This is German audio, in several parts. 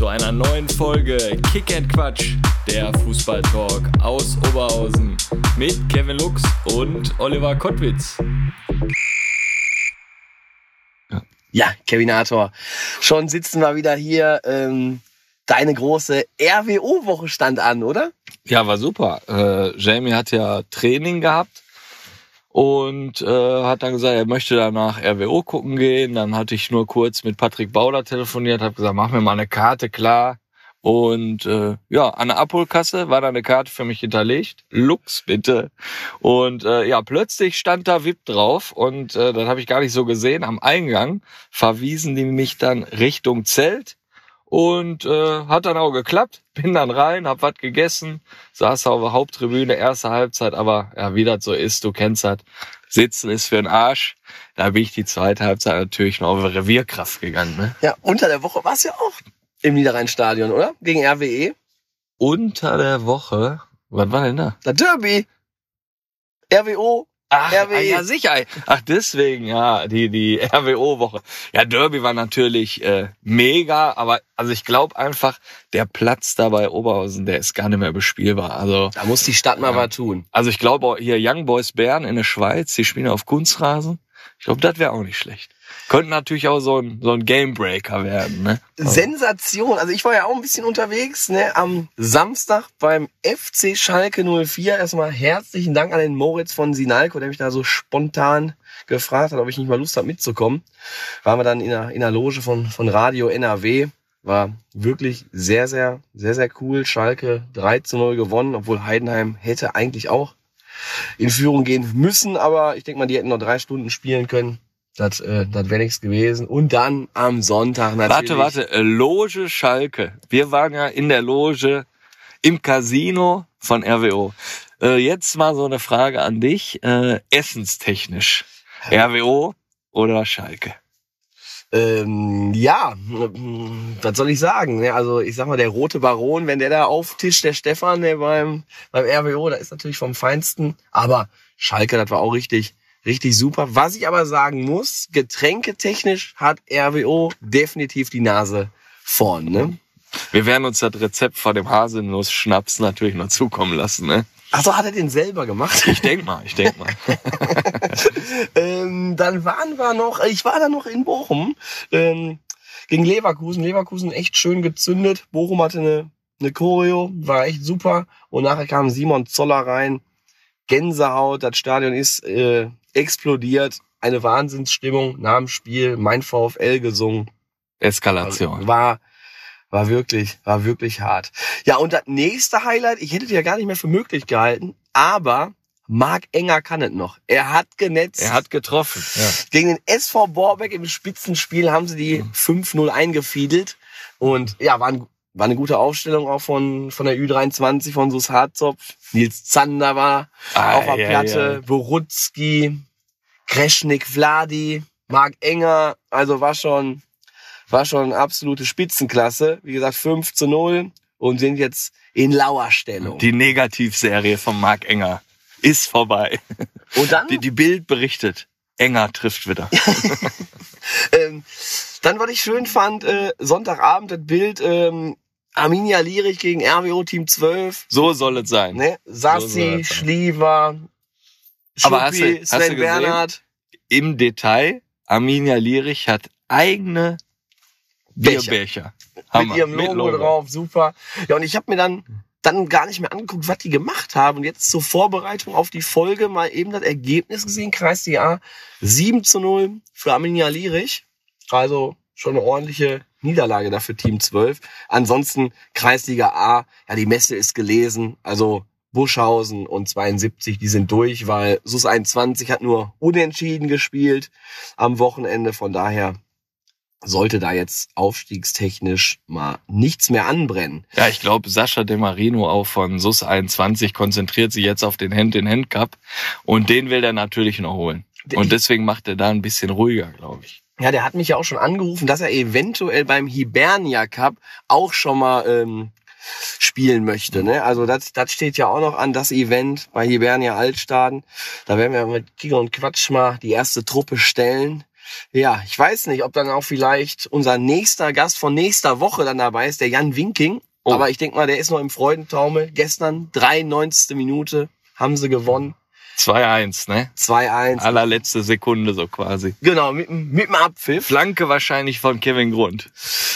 Zu einer neuen Folge Kick and Quatsch, der Fußballtalk aus Oberhausen mit Kevin Lux und Oliver Kottwitz. Ja, Kevinator. Schon sitzen wir wieder hier. Ähm, deine große RWO-Woche stand an, oder? Ja, war super. Äh, Jamie hat ja Training gehabt und äh, hat dann gesagt, er möchte danach RWO gucken gehen. Dann hatte ich nur kurz mit Patrick Bauder telefoniert, habe gesagt, mach mir mal eine Karte klar. Und äh, ja, an der Abholkasse war da eine Karte für mich hinterlegt. Lux bitte. Und äh, ja, plötzlich stand da VIP drauf und äh, das habe ich gar nicht so gesehen. Am Eingang verwiesen die mich dann Richtung Zelt und äh, hat dann auch geklappt. Bin dann rein, hab was gegessen, saß auf der Haupttribüne, erste Halbzeit, aber ja, wie das so ist, du kennst das. Sitzen ist für den Arsch. Da bin ich die zweite Halbzeit natürlich noch auf Revierkraft gegangen. Ne? Ja, unter der Woche war es ja auch im Niederrheinstadion, oder? Gegen RWE. Unter der Woche, was war denn da? Der Derby. RWO. Ach, RWE. ah, ja sicher. Ach, deswegen, ja, die, die RWO-Woche. Ja, Derby war natürlich äh, mega, aber also ich glaube einfach, der Platz da bei Oberhausen, der ist gar nicht mehr bespielbar. Also, Da muss die Stadt mal Ja. was tun. also ich glaube hier Young Boys Bern in der Schweiz, die spielen auf Kunstrasen. Ich glaube, das wäre auch nicht schlecht. Könnte natürlich auch so ein, so ein Gamebreaker werden, ne? Sensation. Also ich war ja auch ein bisschen unterwegs, ne, am Samstag beim FC Schalke 04. Erstmal herzlichen Dank an den Moritz von Sinalco, der mich da so spontan gefragt hat, ob ich nicht mal Lust habe mitzukommen. Waren wir dann in der, in der Loge von, von Radio NRW. War wirklich sehr, sehr, sehr, sehr cool. Schalke 3 zu 0 gewonnen, obwohl Heidenheim hätte eigentlich auch in Führung gehen müssen, aber ich denke mal, die hätten noch drei Stunden spielen können. Das, äh, das wäre nichts gewesen. Und dann am Sonntag natürlich. Warte, warte, äh, Loge Schalke. Wir waren ja in der Loge im Casino von RWO. Äh, jetzt mal so eine Frage an dich, äh, essenstechnisch. RWO oder Schalke? Ähm, ja, was soll ich sagen? ne? Also ich sag mal, der rote Baron, wenn der da auftischt, der Stefan, der beim, beim RWO, da ist natürlich vom Feinsten. Aber Schalke, das war auch richtig, richtig super. Was ich aber sagen muss, getränketechnisch hat RWO definitiv die Nase vorn. Ne? Wir werden uns das Rezept von dem Haselnuss-Schnaps natürlich noch zukommen lassen, ne? Ach so, hat er den selber gemacht? Ich denk mal, ich denk mal. ähm, dann waren wir noch, ich war da noch in Bochum ähm, gegen Leverkusen. Leverkusen echt schön gezündet. Bochum hatte eine, eine Choreo, war echt super. Und nachher kam Simon Zoller rein. Gänsehaut, das Stadion ist äh, explodiert. Eine Wahnsinnsstimmung nach dem Spiel. Mein VfL gesungen. Eskalation. Also war, war wirklich, war wirklich hart. Ja, und das nächste Highlight, ich hätte es ja gar nicht mehr für möglich gehalten, aber Marc Enger kann es noch. Er hat genetzt. Er hat getroffen. Ja. Gegen den SV Borbeck im Spitzenspiel haben sie die 5-0 eingefiedelt. Und ja, war, ein, war eine gute Aufstellung auch von, von der Ü23, von Sus Harzopf. Nils Zander war Ah, auf der ja, Platte, ja. Borutski, Kreschnik, Vladi, Marc Enger. Also war schon, war schon absolute Spitzenklasse. Wie gesagt, 5 zu 0 und sind jetzt in Lauerstellung. Die Negativserie von Marc Enger ist vorbei. und dann Die, die Bild berichtet. Enger trifft wieder. Ähm, dann, was ich schön fand, äh, Sonntagabend das Bild ähm, Arminia Lierich gegen RWO Team 12. So soll es sein. Ne? So Sassi, sein. Schliever, Aber hast Schuppi, du- hast Sven du gesehen? Bernhard. Im Detail, Arminia Lierich hat eigene Becher. Bierbecher. Hammer. Mit ihrem Logo, drauf, super. Ja, und ich habe mir dann dann gar nicht mehr angeguckt, was die gemacht haben. Und jetzt zur Vorbereitung auf die Folge mal eben das Ergebnis gesehen. Kreisliga A 7 zu 0 für Arminia Lierich. Also schon eine ordentliche Niederlage dafür Team 12. Ansonsten Kreisliga A, ja, die Messe ist gelesen. Also Buschhausen und 72, die sind durch, weil SUS 21 hat nur unentschieden gespielt am Wochenende. Von daher sollte da jetzt aufstiegstechnisch mal nichts mehr anbrennen. Ja, ich glaube, Sascha De Marino auch von SUS 21 konzentriert sich jetzt auf den Hand-in-Hand-Cup und den will er natürlich noch holen. Und deswegen macht er da ein bisschen ruhiger, glaube ich. Ja, der hat mich ja auch schon angerufen, dass er eventuell beim Hibernia Cup auch schon mal ähm, spielen möchte. Ne? Also das, das steht ja auch noch an, das Event bei Hibernia Altstaden. Da werden wir mit Giga und Quatsch mal die erste Truppe stellen. Ja, ich weiß nicht, ob dann auch vielleicht unser nächster Gast von nächster Woche dann dabei ist, der Jan Winking. Oh. Aber ich denke mal, der ist noch im Freudentaumel. Gestern, 93. Minute, haben sie gewonnen. 2-1, ne? 2-1. Allerletzte Sekunde so quasi. Genau, mit, dem- mit dem Abpfiff. Flanke wahrscheinlich von Kevin Grund.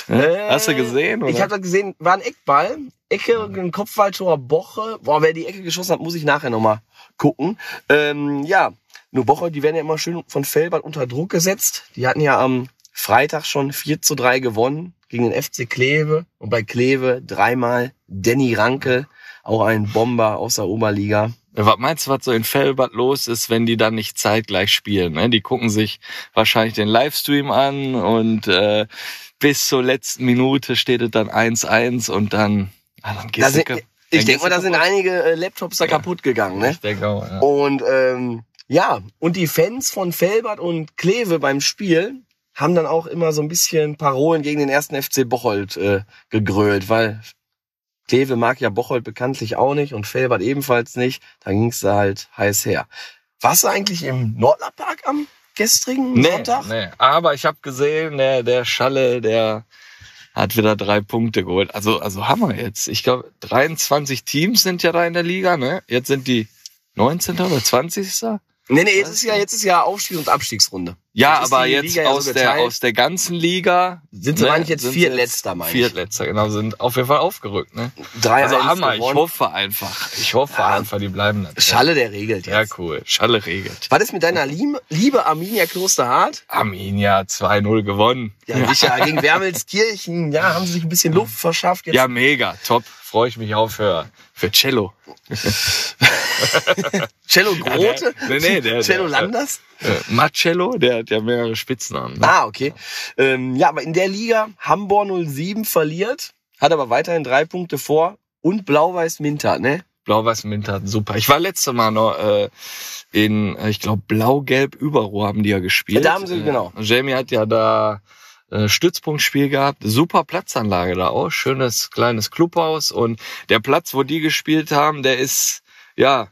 Ne? Äh, Hast du gesehen? Oder? Ich habe das gesehen, war ein Eckball. Ecke, ein Kopfballtor Boche. Boah, wer die Ecke geschossen hat, muss ich nachher nochmal gucken. Ähm, ja, nur Boche, die werden ja immer schön von Felbert unter Druck gesetzt. Die hatten ja am Freitag schon 4 zu 3 gewonnen gegen den FC Kleve. Und bei Kleve dreimal Danny Ranke, auch ein Bomber aus der Oberliga. Was meinst du, was so in Fellbad los ist, wenn die dann nicht zeitgleich spielen? Ne? Die gucken sich wahrscheinlich den Livestream an und äh, bis zur letzten Minute steht es dann 1-1 und dann, ah, dann Da gehst sind, ich denke mal, da sind einige äh, Laptops da kaputt gegangen. Ne? Ich denke auch, ja. Und ähm, ja, und die Fans von Felbert und Kleve beim Spiel haben dann auch immer so ein bisschen Parolen gegen den ersten FC Bocholt äh, gegrölt, weil Kleve mag ja Bocholt bekanntlich auch nicht und Felbert ebenfalls nicht. Da ging's da halt heiß her. Warst du eigentlich im Nordlerpark am gestrigen Nee, Sonntag? nee. Aber ich habe gesehen, der, der Schalle, der hat wieder drei Punkte geholt. Also, also haben wir jetzt. Ich glaube, 23 Teams sind ja da in der Liga, ne? Jetzt sind die 19. oder 20. Nee, nee, jetzt ist ja, jetzt ist ja Aufstieg- und Abstiegsrunde. Ja, Jetzt aber jetzt Liga ja so aus, der, aus der ganzen Liga. Sind sie, meine ich, jetzt Viertletzter, meine ich. Viertletzter, genau, sind auf jeden Fall aufgerückt, ne? 3 Also 1 Hammer, ich gewonnen. hoffe einfach. Ich hoffe Ja. einfach, die bleiben da. Schalle, der regelt Ja, jetzt. cool. Schalle regelt. Was ist mit deiner Liebe, Liebe Arminia Klosterhardt? Arminia 2-0 gewonnen. Ja, sicher, gegen Wermelskirchen, ja, haben sie sich ein bisschen Luft verschafft. Jetzt Ja, mega, top. Freue ich mich auch für, für Cello. Cello Grote? nee, nee, der- Cello der- Landers? Äh, Marcello, der hat ja mehrere Spitznamen. Ne? Ah, okay. Ähm, ja, aber in der Liga Hamburg 07 verliert, hat aber weiterhin drei Punkte vor und Blau-Weiß Minter, ne? Blau-Weiß Minter, super. Ich war letzte Mal noch äh, in, äh, ich glaube, Blau-Gelb Überruhr haben die ja gespielt. Ja, da haben sie, Äh, genau. Jamie hat ja da Stützpunktspiel gehabt, super Platzanlage da auch, schönes kleines Clubhaus und der Platz, wo die gespielt haben, der ist ja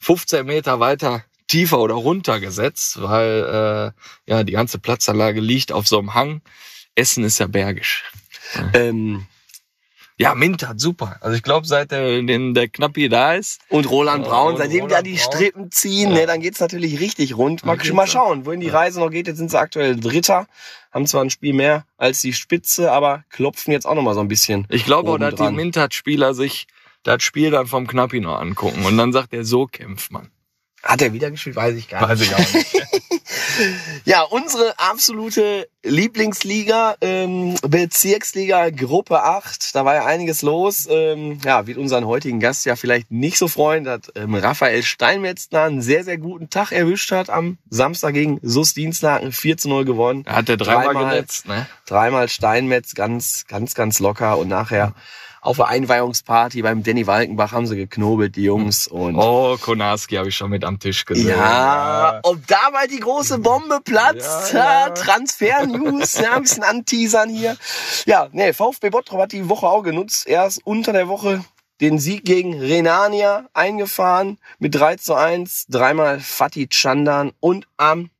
15 Meter weiter tiefer oder runter gesetzt, weil äh, ja die ganze Platzanlage liegt auf so einem Hang. Essen ist ja bergisch. Ähm, Ja, Minter, super. Also ich glaube, seit der, den, der Knappi da ist, und Roland Ja, Braun, und seitdem da Roland die Braun. Strippen ziehen, Ja. ne, dann geht's natürlich richtig rund. Mal, mal schauen, wohin die Reise noch geht. Jetzt sind sie aktuell Dritter, haben zwar ein Spiel mehr als die Spitze, aber klopfen jetzt auch noch mal so ein bisschen. Ich glaube auch, dass die. Mintat-Spieler sich das Spiel dann vom Knappi noch angucken. Und dann sagt er, so kämpft man. Hat er wieder gespielt? Weiß ich gar nicht. Weiß ich auch nicht. Ja, unsere absolute Lieblingsliga, ähm, Bezirksliga Gruppe 8, da war ja einiges los. Ähm, ja, wird unseren heutigen Gast ja vielleicht nicht so freuen, dass ähm, Raphael Steinmetz da einen sehr, sehr guten Tag erwischt hat am Samstag gegen Sus Dienstlaken 4 zu 0 gewonnen. Da hat er dreimal, Dreimal. genetzt, ne? Dreimal Steinmetz, ganz, ganz, ganz locker und nachher auf der Einweihungsparty beim Danny Walkenbach haben sie geknobelt, die Jungs. Und Oh, Konarski habe ich schon mit am Tisch gesehen. ja, ob dabei die große Bombe platzt, Ja, ja. ja, Transfer-News, ja, ein bisschen anteasern hier. Ja, nee, VfB Bottrop hat die Woche auch genutzt. Erst unter der Woche den Sieg gegen Renania eingefahren mit 3 zu 1, dreimal Fatih Chandan und am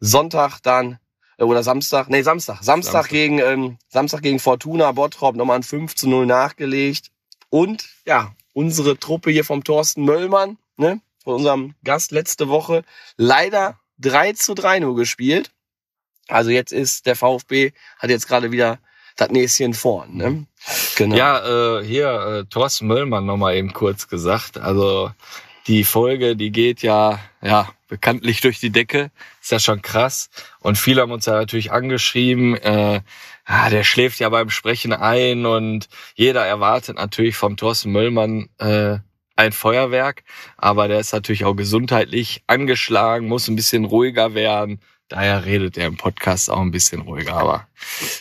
Sonntag dann äh, oder Samstag, nee, Samstag, Samstag, Samstag. gegen ähm, Samstag gegen Fortuna Bottrop nochmal ein 5 zu 0 nachgelegt. Und ja, unsere Truppe hier vom Thorsten Möllmann, ne, von unserem Gast letzte Woche, leider 3 zu 3 nur gespielt. Also jetzt ist der VfB, hat jetzt gerade wieder das Näschen vorn, ne? Genau. Ja, äh, hier, äh, Thorsten Möllmann nochmal eben kurz gesagt. Also die Folge, die geht ja, ja, bekanntlich durch die Decke. Ist ja schon krass. Und viele haben uns ja natürlich angeschrieben, äh, ah, der schläft ja beim Sprechen ein und jeder erwartet natürlich vom Thorsten Möllmann äh, ein Feuerwerk. Aber der ist natürlich auch gesundheitlich angeschlagen, muss ein bisschen ruhiger werden. Daher redet er im Podcast auch ein bisschen ruhiger. Aber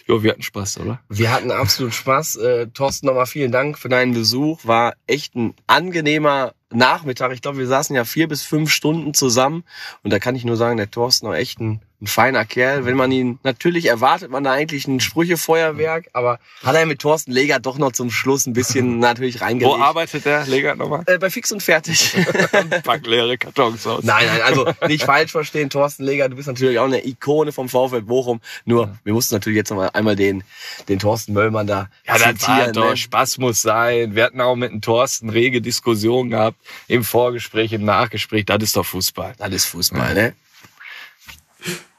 jo, wir hatten Spaß, oder? Wir hatten absolut Spaß. Äh, Thorsten, nochmal vielen Dank für deinen Besuch. War echt ein angenehmer Nachmittag. Ich glaube, wir saßen ja vier bis fünf Stunden zusammen. Und da kann ich nur sagen, der Thorsten war echt ein, ein feiner Kerl. Wenn man ihn, natürlich erwartet man da eigentlich ein Sprüchefeuerwerk, aber hat er mit Thorsten Leger doch noch zum Schluss ein bisschen natürlich reingelegt. Wo arbeitet der Leger nochmal? Äh, bei Fix und Fertig. Pack leere Kartons aus. Nein, nein, also nicht falsch verstehen, Thorsten Leger, du bist natürlich auch eine Ikone vom VfL Bochum. Nur, wir mussten natürlich jetzt noch mal einmal den, den Thorsten Möllmann da Ja, das war doch, ne? Spaß muss sein. Wir hatten auch mit dem Thorsten rege Diskussionen gehabt, im Vorgespräch, im Nachgespräch. Das ist doch Fußball. Das ist Fußball, ne?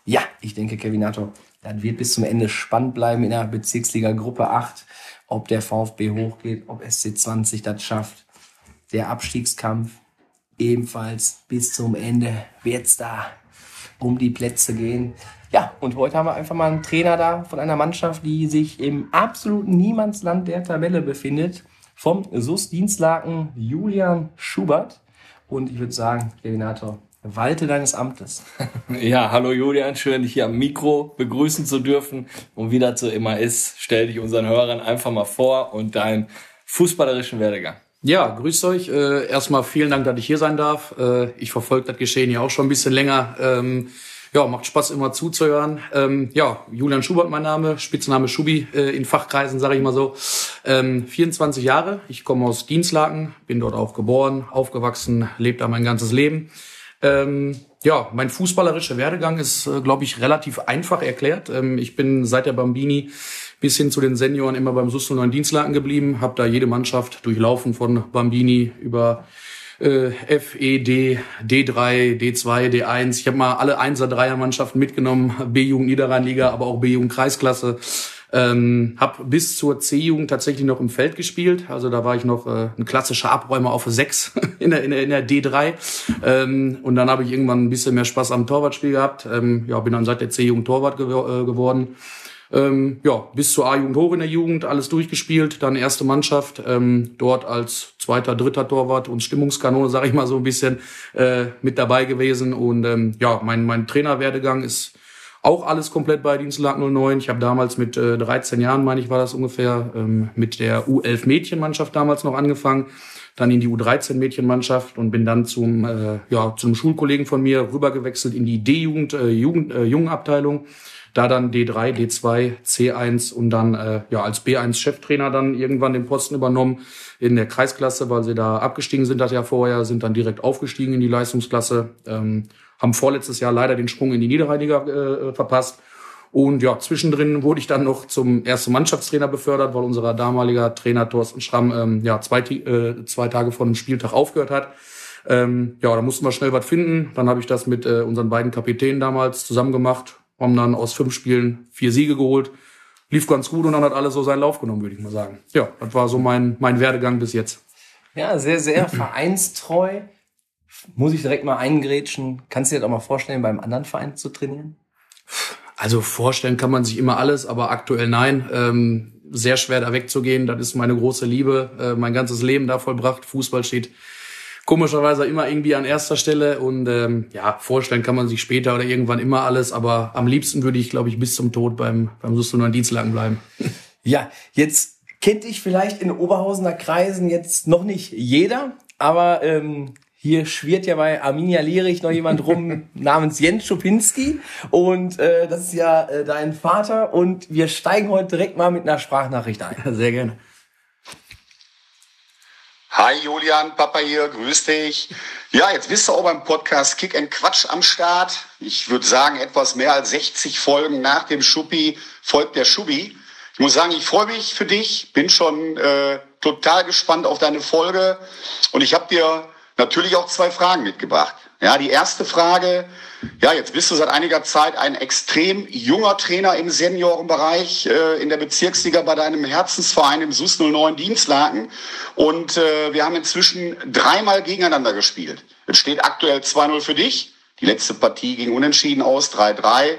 Ja, ich denke, Kevinator, das wird bis zum Ende spannend bleiben in der Bezirksliga Gruppe 8. Ob der VfB hochgeht, ob SC20 das schafft. Der Abstiegskampf ebenfalls bis zum Ende wird's da um die Plätze gehen. Ja, und heute haben wir einfach mal einen Trainer da von einer Mannschaft, die sich im absoluten Niemandsland der Tabelle befindet. Vom SUS Dienstlaken Julian Schubert. Und ich würde sagen, Kevinator, walte deines Amtes. Ja, hallo Julian, schön dich hier am Mikro begrüßen zu dürfen. Und wie das so immer ist, stell dich unseren Hörern einfach mal vor und deinen fußballerischen Werdegang. Ja, grüßt euch. Äh, erstmal vielen Dank, dass ich hier sein darf. Äh, ich verfolge das Geschehen ja auch schon ein bisschen länger. Ähm, ja, macht Spaß immer zuzuhören. Ähm, ja, Julian Schubert mein Name, Spitzname Schubi äh, in Fachkreisen, sage ich mal so. Ähm, 24 Jahre, ich komme aus Dienstlaken, bin dort auch geboren, aufgewachsen, lebe da mein ganzes Leben. Ähm, ja, mein fußballerischer Werdegang ist, äh, glaube ich, relativ einfach erklärt. Ähm, ich bin seit der Bambini bis hin zu den Senioren immer beim SUS 09 Dienstlaken geblieben, habe da jede Mannschaft durchlaufen von Bambini über äh, F, E, D, D3, D2, D1. Ich habe mal alle 1er, 3er Mannschaften mitgenommen, B-Jugend Niederrheinliga, aber auch B-Jugend Kreisklasse. Ähm, hab bis zur C-Jugend tatsächlich noch im Feld gespielt. Also da war ich noch äh, ein klassischer Abräumer auf 6 in der, in der, in der D3. Ähm, und dann habe ich irgendwann ein bisschen mehr Spaß am Torwartspiel gehabt. Ähm, ja, bin dann seit der C-Jugend Torwart gew äh, geworden. Ähm, ja, bis zur A-Jugend hoch in der Jugend, alles durchgespielt, dann erste Mannschaft, ähm, dort als zweiter, dritter Torwart und Stimmungskanone, sage ich mal so ein bisschen, äh, mit dabei gewesen. Und ähm, ja, mein, mein Trainerwerdegang ist auch alles komplett bei Dienstlag 09. Ich habe damals mit äh, 13 Jahren, meine ich, war das ungefähr, ähm, mit der U11 Mädchenmannschaft damals noch angefangen, dann in die U13 Mädchenmannschaft und bin dann zum äh, ja zum Schulkollegen von mir rübergewechselt in die D-Jugend äh, Jugend äh, Jungenabteilung. Da dann D3, D2, C1 und dann äh, ja als B1 Cheftrainer dann irgendwann den Posten übernommen in der Kreisklasse, weil sie da abgestiegen sind das Jahr vorher, sind dann direkt aufgestiegen in die Leistungsklasse. Ähm, haben vorletztes Jahr leider den Sprung in die Niederrheiniger äh, verpasst. Und ja, zwischendrin wurde ich dann noch zum ersten Mannschaftstrainer befördert, weil unser damaliger Trainer Thorsten Schramm ähm, ja zwei, äh, zwei Tage vor dem Spieltag aufgehört hat. Ähm, ja, da mussten wir schnell was finden. Dann habe ich das mit äh, unseren beiden Kapitänen damals zusammen gemacht, haben dann aus fünf Spielen vier Siege geholt. Lief ganz gut und dann hat alles so seinen Lauf genommen, würde ich mal sagen. Ja, das war so mein, mein Werdegang bis jetzt. Ja, sehr, sehr vereinstreu. Muss ich direkt mal eingrätschen. Kannst du dir das auch mal vorstellen, beim anderen Verein zu trainieren? Also vorstellen kann man sich immer alles, aber aktuell nein. Ähm, sehr schwer da wegzugehen. Das ist meine große Liebe. Äh, mein ganzes Leben da vollbracht. Fußball steht komischerweise immer irgendwie an erster Stelle. Und ähm, ja, vorstellen kann man sich später oder irgendwann immer alles. Aber am liebsten würde ich, glaube ich, bis zum Tod beim, beim Sustuner Dienstlagen bleiben. Ja, jetzt kennt dich vielleicht in Oberhausener Kreisen jetzt noch nicht jeder, aber ähm, hier schwirrt ja bei Arminia Lierich noch jemand rum namens Jens Schupinski und äh, das ist ja äh, dein Vater und wir steigen heute direkt mal mit einer Sprachnachricht ein. Sehr gerne. Hi Julian, Papa hier, grüß dich. Ja, jetzt bist du auch beim Podcast Kick and Quatsch am Start. Ich würde sagen, etwas mehr als 60 Folgen nach dem Schuppi folgt der Schubi. Ich muss sagen, ich freue mich für dich, bin schon äh, total gespannt auf deine Folge und ich habe dir natürlich auch zwei Fragen mitgebracht. Ja, die erste Frage, ja, jetzt bist du seit einiger Zeit ein extrem junger Trainer im Seniorenbereich äh, in der Bezirksliga bei deinem Herzensverein im SUS 09 Dienstlaken und äh, wir haben inzwischen dreimal gegeneinander gespielt. Es steht aktuell 2-0 für dich. Die letzte Partie ging unentschieden aus, 3-3. Äh,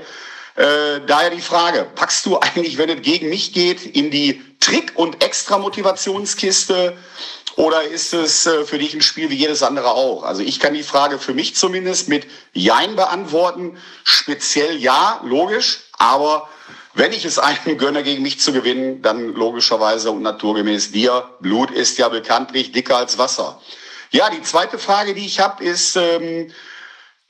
daher die Frage, packst du eigentlich, wenn es gegen mich geht, in die Trick- und Extra-Motivationskiste oder ist es äh, für dich ein Spiel wie jedes andere auch? Also ich kann die Frage für mich zumindest mit Jein beantworten. Speziell ja, logisch, aber wenn ich es einem gönne, gegen mich zu gewinnen, dann logischerweise und naturgemäß dir. Blut ist ja bekanntlich dicker als Wasser. Ja, die zweite Frage, die ich habe, ist ähm, äh,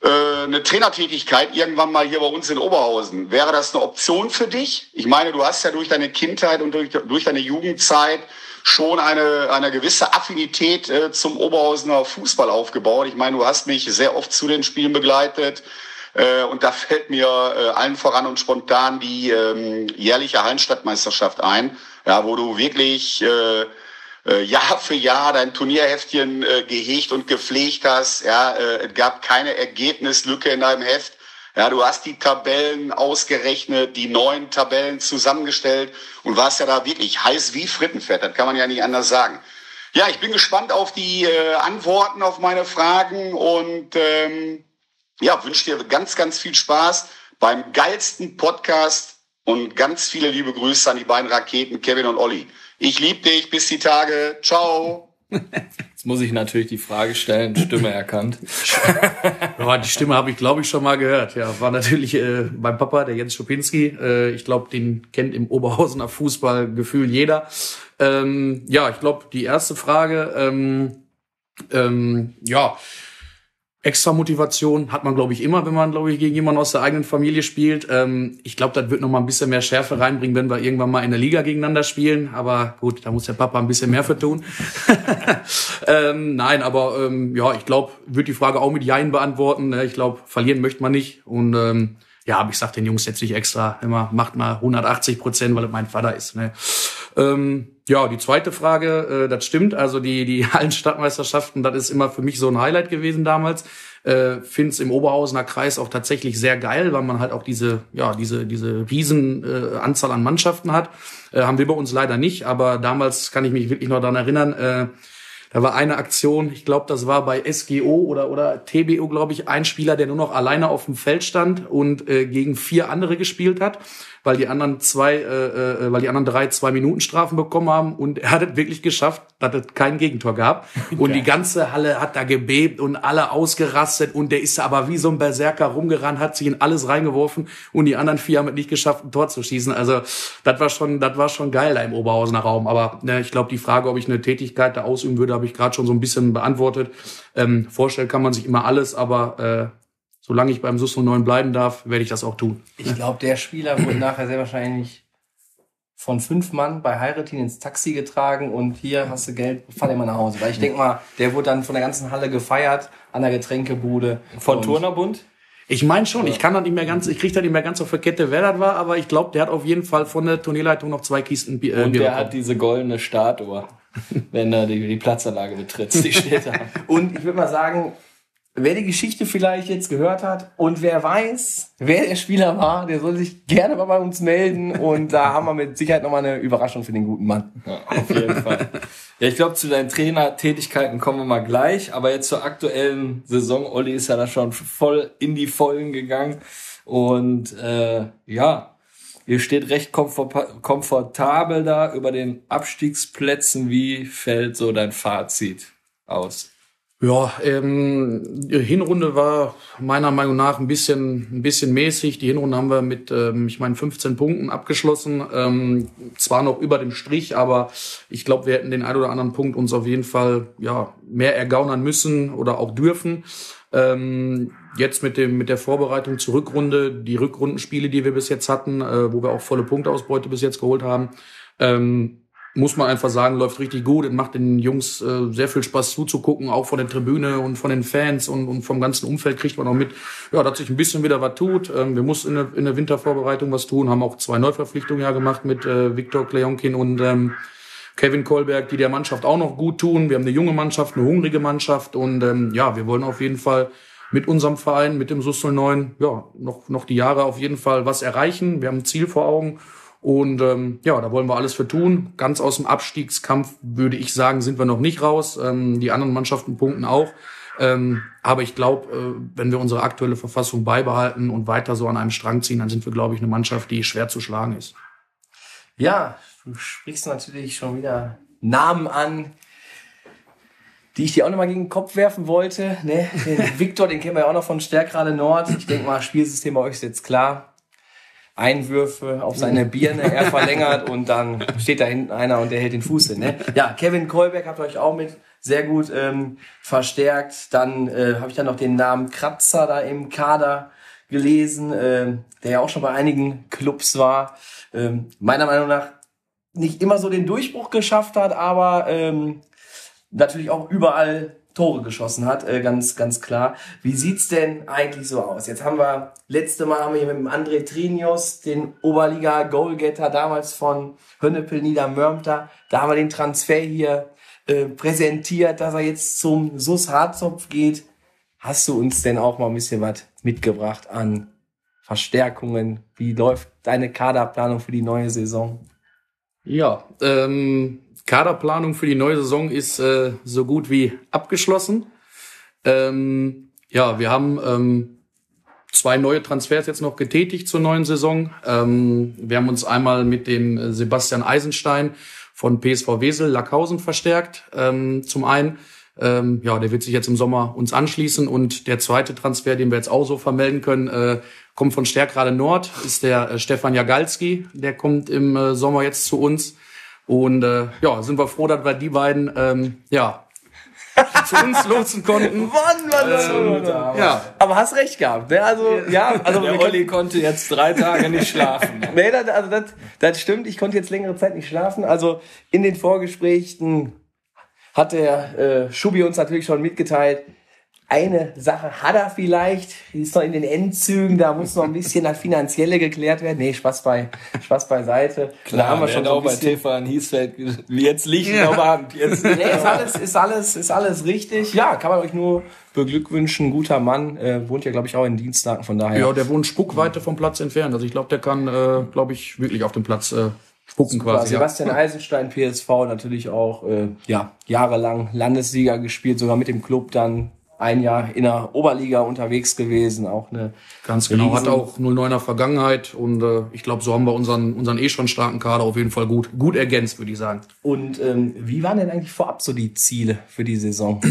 eine Trainertätigkeit irgendwann mal hier bei uns in Oberhausen. Wäre das eine Option für dich? Ich meine, du hast ja durch deine Kindheit und durch, durch deine Jugendzeit schon eine, eine gewisse Affinität äh, zum Oberhausener Fußball aufgebaut. Ich meine, du hast mich sehr oft zu den Spielen begleitet. Äh, und da fällt mir äh, allen voran und spontan die ähm, jährliche Hallenstadtmeisterschaft ein, ja, wo du wirklich äh, äh, Jahr für Jahr dein Turnierheftchen äh, gehegt und gepflegt hast. Ja, äh, es gab keine Ergebnislücke in deinem Heft. Ja, du hast die Tabellen ausgerechnet, die neuen Tabellen zusammengestellt und warst ja da wirklich heiß wie Frittenfett. Das kann man ja nicht anders sagen. Ja, ich bin gespannt auf die äh, Antworten auf meine Fragen und ähm, ja, wünsche dir ganz, ganz viel Spaß beim geilsten Podcast und ganz viele liebe Grüße an die beiden Raketen Kevin und Olli. Ich liebe dich, bis die Tage. Ciao. Jetzt muss ich natürlich die Frage stellen, Stimme erkannt. Ja, die Stimme habe ich, glaube ich, schon mal gehört. Ja, war natürlich äh, beim Papa, der Jens Schupinski. Äh, ich glaube, den kennt im Oberhausener Fußballgefühl jeder. Ähm, ja, ich glaube, die erste Frage, ähm, ähm, ja, extra Motivation hat man, glaube ich, immer, wenn man, glaube ich, gegen jemanden aus der eigenen Familie spielt. Ähm, ich glaube, das wird noch mal ein bisschen mehr Schärfe reinbringen, wenn wir irgendwann mal in der Liga gegeneinander spielen. Aber gut, da muss der Papa ein bisschen mehr für tun. ähm, nein, aber ähm, ja, ich glaube, wird die Frage auch mit Jein beantworten. Ne? Ich glaube, verlieren möchte man nicht. Und ähm, ja, aber ich sag den Jungs jetzt nicht extra immer, macht mal 180 Prozent, weil es mein Vater ist. Ne? Ähm, ja, die zweite Frage, äh, das stimmt. Also die, die Hallenstadtmeisterschaften, das ist immer für mich so ein Highlight gewesen damals. Äh, Finde es im Oberhausener Kreis auch tatsächlich sehr geil, weil man halt auch diese, ja, diese, diese riesen äh, an Mannschaften hat. Äh, haben wir bei uns leider nicht, aber damals kann ich mich wirklich noch daran erinnern, äh, da war eine Aktion, ich glaube, das war bei SGO oder, oder TBO, glaube ich, ein Spieler, der nur noch alleine auf dem Feld stand und äh, gegen vier andere gespielt hat weil die anderen zwei, äh, äh, weil die anderen drei zwei Minuten Strafen bekommen haben und er hat es wirklich geschafft, dass es kein Gegentor gab und die ganze Halle hat da gebebt und alle ausgerastet und der ist da aber wie so ein Berserker rumgerannt, hat sich in alles reingeworfen und die anderen vier haben es nicht geschafft, ein Tor zu schießen. Also das war schon, das war schon geil da im Oberhausener Raum. Aber ne, ich glaube, die Frage, ob ich eine Tätigkeit da ausüben würde, habe ich gerade schon so ein bisschen beantwortet. Ähm, vorstellen kann man sich immer alles, aber äh, solange ich beim SUS 09 bleiben darf, werde ich das auch tun. Ich glaube, der Spieler wurde nachher sehr wahrscheinlich von fünf Mann bei Heiratin ins Taxi getragen und hier hast du Geld, fahr dir mal nach Hause. Weil ich denke mal, der wurde dann von der ganzen Halle gefeiert an der Getränkebude. Von Und Turnerbund? Ich meine schon, ich kann das nicht mehr ganz, ich kriege das nicht mehr ganz auf der Kette, wer das war, aber ich glaube, der hat auf jeden Fall von der Turnierleitung noch zwei Kisten Bier. Äh, Und Bier der bekommen. hat diese goldene Statue, wenn er die, die Platzanlage betritt. Die steht da. Und ich würde mal sagen, wer die Geschichte vielleicht jetzt gehört hat und wer weiß, wer der Spieler war, der soll sich gerne mal bei uns melden. Und da haben wir mit Sicherheit nochmal eine Überraschung für den guten Mann. Ja, auf jeden Fall. Ja, ich glaube, zu deinen Trainertätigkeiten kommen wir mal gleich. Aber jetzt zur aktuellen Saison. Olli ist ja da schon voll in die Vollen gegangen. Und äh, ja, ihr steht recht komfort komfortabel da über den Abstiegsplätzen. Wie fällt so dein Fazit aus? Ja, ähm, die Hinrunde war meiner Meinung nach ein bisschen, ein bisschen mäßig. Die Hinrunde haben wir mit, ähm, ich meine, 15 Punkten abgeschlossen. Ähm, zwar noch über dem Strich, aber ich glaube, wir hätten den ein oder anderen Punkt uns auf jeden Fall ja mehr ergaunern müssen oder auch dürfen. Ähm, jetzt mit dem mit der Vorbereitung zur Rückrunde, die Rückrundenspiele, die wir bis jetzt hatten, äh, wo wir auch volle Punktausbeute bis jetzt geholt haben. Ähm, muss man einfach sagen, läuft richtig gut. Es macht den Jungs äh, sehr viel Spaß zuzugucken, auch von der Tribüne und von den Fans und, und vom ganzen Umfeld kriegt man auch mit, ja, dass sich ein bisschen wieder was tut. Ähm, wir mussten in der, in der Wintervorbereitung was tun, haben auch zwei Neuverpflichtungen ja gemacht mit äh, Viktor Kleonkin und ähm, Kevin Kolberg, die der Mannschaft auch noch gut tun. Wir haben eine junge Mannschaft, eine hungrige Mannschaft und ähm, ja, wir wollen auf jeden Fall mit unserem Verein, mit dem SUS 09, ja, noch, noch die Jahre auf jeden Fall was erreichen. Wir haben ein Ziel vor Augen und ähm, ja, da wollen wir alles für tun. Ganz aus dem Abstiegskampf würde ich sagen, sind wir noch nicht raus. Ähm, die anderen Mannschaften punkten auch. Ähm, aber ich glaube, äh, wenn wir unsere aktuelle Verfassung beibehalten und weiter so an einem Strang ziehen, dann sind wir, glaube ich, eine Mannschaft, die schwer zu schlagen ist. Ja, du sprichst natürlich schon wieder Namen an, die ich dir auch nochmal gegen den Kopf werfen wollte. Ne? Den Viktor, den kennen wir ja auch noch von Stärkrade Nord. Ich denke mal, Spielsystem bei euch ist jetzt klar. Einwürfe auf seine Birne, er verlängert und dann steht da hinten einer und der hält den Fuß hin. Ne? Ja, Kevin Kolberg habt ihr euch auch mit sehr gut ähm, verstärkt. Dann äh, habe ich dann noch den Namen Kratzer da im Kader gelesen, äh, der ja auch schon bei einigen Clubs war. Ähm, meiner Meinung nach nicht immer so den Durchbruch geschafft hat, aber ähm, natürlich auch überall Tore geschossen hat, äh, ganz, ganz klar. Wie sieht's denn eigentlich so aus? Jetzt haben wir, letzte Mal haben wir hier mit dem André Trinios, den Oberliga-Goalgetter damals von Hönnepel Niedermörmter, da haben wir den Transfer hier äh, präsentiert, dass er jetzt zum SUS Harzopf geht. Hast du uns denn auch mal ein bisschen was mitgebracht an Verstärkungen? Wie läuft deine Kaderplanung für die neue Saison? Ja, ähm, Kaderplanung für die neue Saison ist äh, so gut wie abgeschlossen. Ähm, ja, wir haben ähm, zwei neue Transfers jetzt noch getätigt zur neuen Saison. Ähm, wir haben uns einmal mit dem Sebastian Eisenstein von PSV Wesel Lackhausen verstärkt. Ähm, zum einen, ähm, ja, der wird sich jetzt im Sommer uns anschließen und der zweite Transfer, den wir jetzt auch so vermelden können, äh, kommt von Stärkrade Nord, ist der äh, Stefan Jagalski, der kommt im äh, Sommer jetzt zu uns. Und äh, ja, sind wir froh, dass wir die beiden ähm, ja zu uns lotsen konnten. Mann, Mann, Mann, Mann, Mann. Ja, Aber hast recht gehabt. Ne? Also, ja, also Der Olli konnte jetzt drei Tage nicht schlafen. Nee, das, also das, das stimmt. Ich konnte jetzt längere Zeit nicht schlafen. Also in den Vorgesprächen hat der äh, Schubi uns natürlich schon mitgeteilt, eine Sache hat er vielleicht, die ist noch in den Endzügen, da muss noch ein bisschen das Finanzielle geklärt werden. Nee, Spaß bei, Spaß beiseite. da haben wir schon so auch ein bei in Hiesfeld jetzt liegen auf der Hand. Jetzt. Nee, ist alles, ist alles, ist alles richtig. Ja, kann man euch nur beglückwünschen. Guter Mann, äh, wohnt ja, glaube ich, auch in Dienstlaken, von daher. ja, der wohnt Spuckweite vom Platz entfernt. Also ich glaube, der kann, äh, glaube ich, wirklich auf dem Platz äh, spucken Super. quasi. Ja. Sebastian Eisenstein, PSV, natürlich auch äh, ja, jahrelang Landessieger gespielt, sogar mit dem Club dann ein Jahr in der Oberliga unterwegs gewesen. Auch eine Ganz genau, hat auch 09er Vergangenheit und äh, ich glaube, so haben wir unseren, unseren eh schon starken Kader auf jeden Fall gut, gut ergänzt, würde ich sagen. Und ähm, wie waren denn eigentlich vorab so die Ziele für die Saison?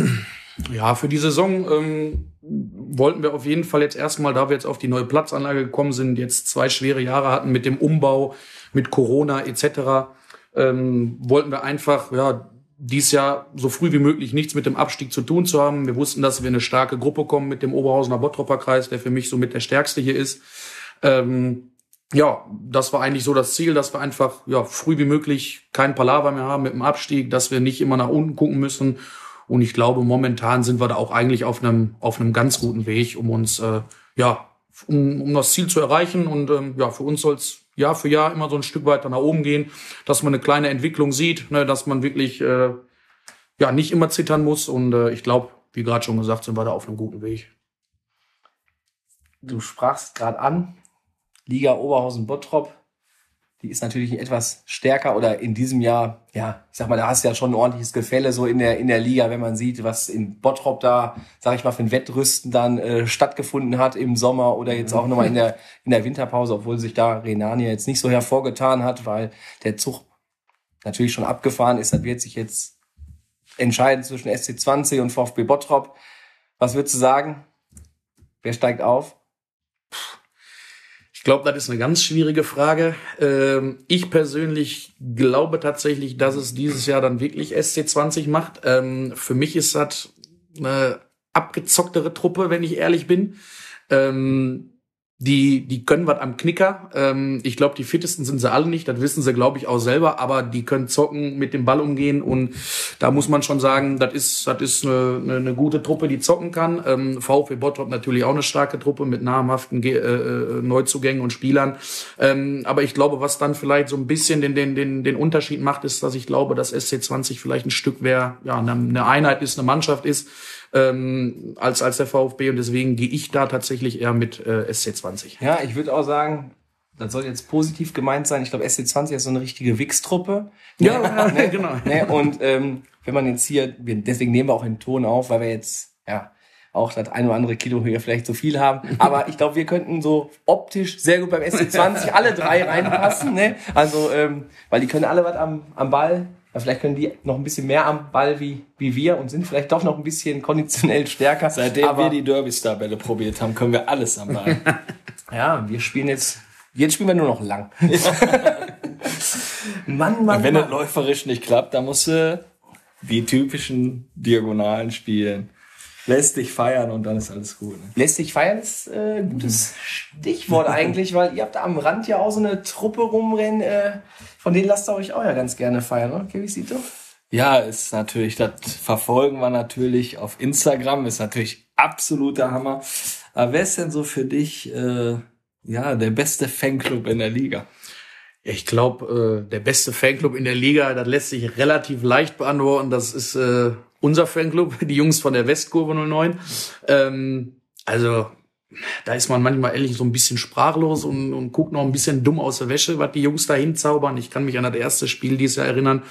Ja, für die Saison ähm, wollten wir auf jeden Fall jetzt erstmal, da wir jetzt auf die neue Platzanlage gekommen sind, jetzt zwei schwere Jahre hatten mit dem Umbau, mit Corona etc., ähm, wollten wir einfach ja dies Jahr so früh wie möglich nichts mit dem Abstieg zu tun zu haben. Wir wussten, dass wir in eine starke Gruppe kommen mit dem Oberhausener Bottropper Kreis, der für mich somit der stärkste hier ist. Ähm, ja, das war eigentlich so das Ziel, dass wir einfach ja früh wie möglich kein Palaver mehr haben mit dem Abstieg, dass wir nicht immer nach unten gucken müssen. Und ich glaube, momentan sind wir da auch eigentlich auf einem auf einem ganz guten Weg, um uns äh, ja um, um das Ziel zu erreichen. Und ähm, ja, für uns soll es Jahr für Jahr immer so ein Stück weiter nach oben gehen, dass man eine kleine Entwicklung sieht, ne, dass man wirklich äh, ja nicht immer zittern muss. Und äh, ich glaube, wie gerade schon gesagt, sind wir da auf einem guten Weg. Du sprachst gerade an, Liga Oberhausen-Bottrop. Die ist natürlich etwas stärker oder in diesem Jahr, ja, ich sag mal, da hast du ja schon ein ordentliches Gefälle so in der, in der Liga, wenn man sieht, was in Bottrop da, sag ich mal, für ein Wettrüsten dann äh, stattgefunden hat im Sommer oder jetzt auch nochmal in der, in der Winterpause, obwohl sich da Renania jetzt nicht so hervorgetan hat, weil der Zug natürlich schon abgefahren ist. Das wird sich jetzt entscheiden zwischen SC20 und VfB Bottrop. Was würdest du sagen? Wer steigt auf? Ich glaube, das ist eine ganz schwierige Frage. Ähm, ich persönlich glaube tatsächlich, dass es dieses Jahr dann wirklich SC20 macht. Ähm, für mich ist das eine abgezocktere Truppe, wenn ich ehrlich bin. Ähm, die, die können was am Knicker. Ähm, ich glaube, die fittesten sind sie alle nicht. Das wissen sie, glaube ich, auch selber. Aber die können zocken, mit dem Ball umgehen. Und da muss man schon sagen, das ist, das ist eine, eine, gute Truppe, die zocken kann. Ähm, VfB Bottrop natürlich auch eine starke Truppe mit namhaften Ge äh, äh, Neuzugängen und Spielern. Ähm, aber ich glaube, was dann vielleicht so ein bisschen den, den, den, den Unterschied macht, ist, dass ich glaube, dass SC20 vielleicht ein Stück mehr, ja, eine Einheit ist, eine Mannschaft ist, ähm, als, als der VfB. Und deswegen gehe ich da tatsächlich eher mit äh, SC20. Ja, ich würde auch sagen, das soll jetzt positiv gemeint sein. Ich glaube, SC20 ist so eine richtige Wix-Truppe. Ja, ne, genau. Ne, und ähm, wenn man jetzt hier, deswegen nehmen wir auch den Ton auf, weil wir jetzt ja auch das ein oder andere Kilo hier vielleicht zu viel haben. Aber ich glaube, wir könnten so optisch sehr gut beim SC20 alle drei reinpassen. Ne? Also, ähm, weil die können alle was am, am Ball. Ja, vielleicht können die noch ein bisschen mehr am Ball wie, wie wir und sind vielleicht doch noch ein bisschen konditionell stärker. Seitdem Aber- wir die Derby-Star-Bälle probiert haben, können wir alles am Ball. Ja, wir spielen jetzt Jetzt spielen wir nur noch lang. Mann, Mann, Wenn Mann. es läuferisch nicht klappt, dann musst du die typischen Diagonalen spielen. Lässt dich feiern und dann ist alles gut. Ne? Lässt sich feiern ist äh, gutes Stichwort eigentlich, weil ihr habt da am Rand ja auch so eine Truppe rumrennen, äh, von denen lasst ihr euch auch ja ganz gerne feiern, oder? Kevin Sito? Ja, ist natürlich, das verfolgen wir natürlich auf Instagram, ist natürlich absoluter Hammer. Aber wer ist denn so für dich äh, ja der beste Fanclub in der Liga? Ich glaube, äh, der beste Fanclub in der Liga, das lässt sich relativ leicht beantworten. Das ist äh, unser Fanclub, die Jungs von der Westkurve 09. Ähm, also da ist man manchmal ehrlich so ein bisschen sprachlos und, und guckt noch ein bisschen dumm aus der Wäsche, was die Jungs da hinzaubern. Ich kann mich an das erste Spiel dieses Jahr erinnern.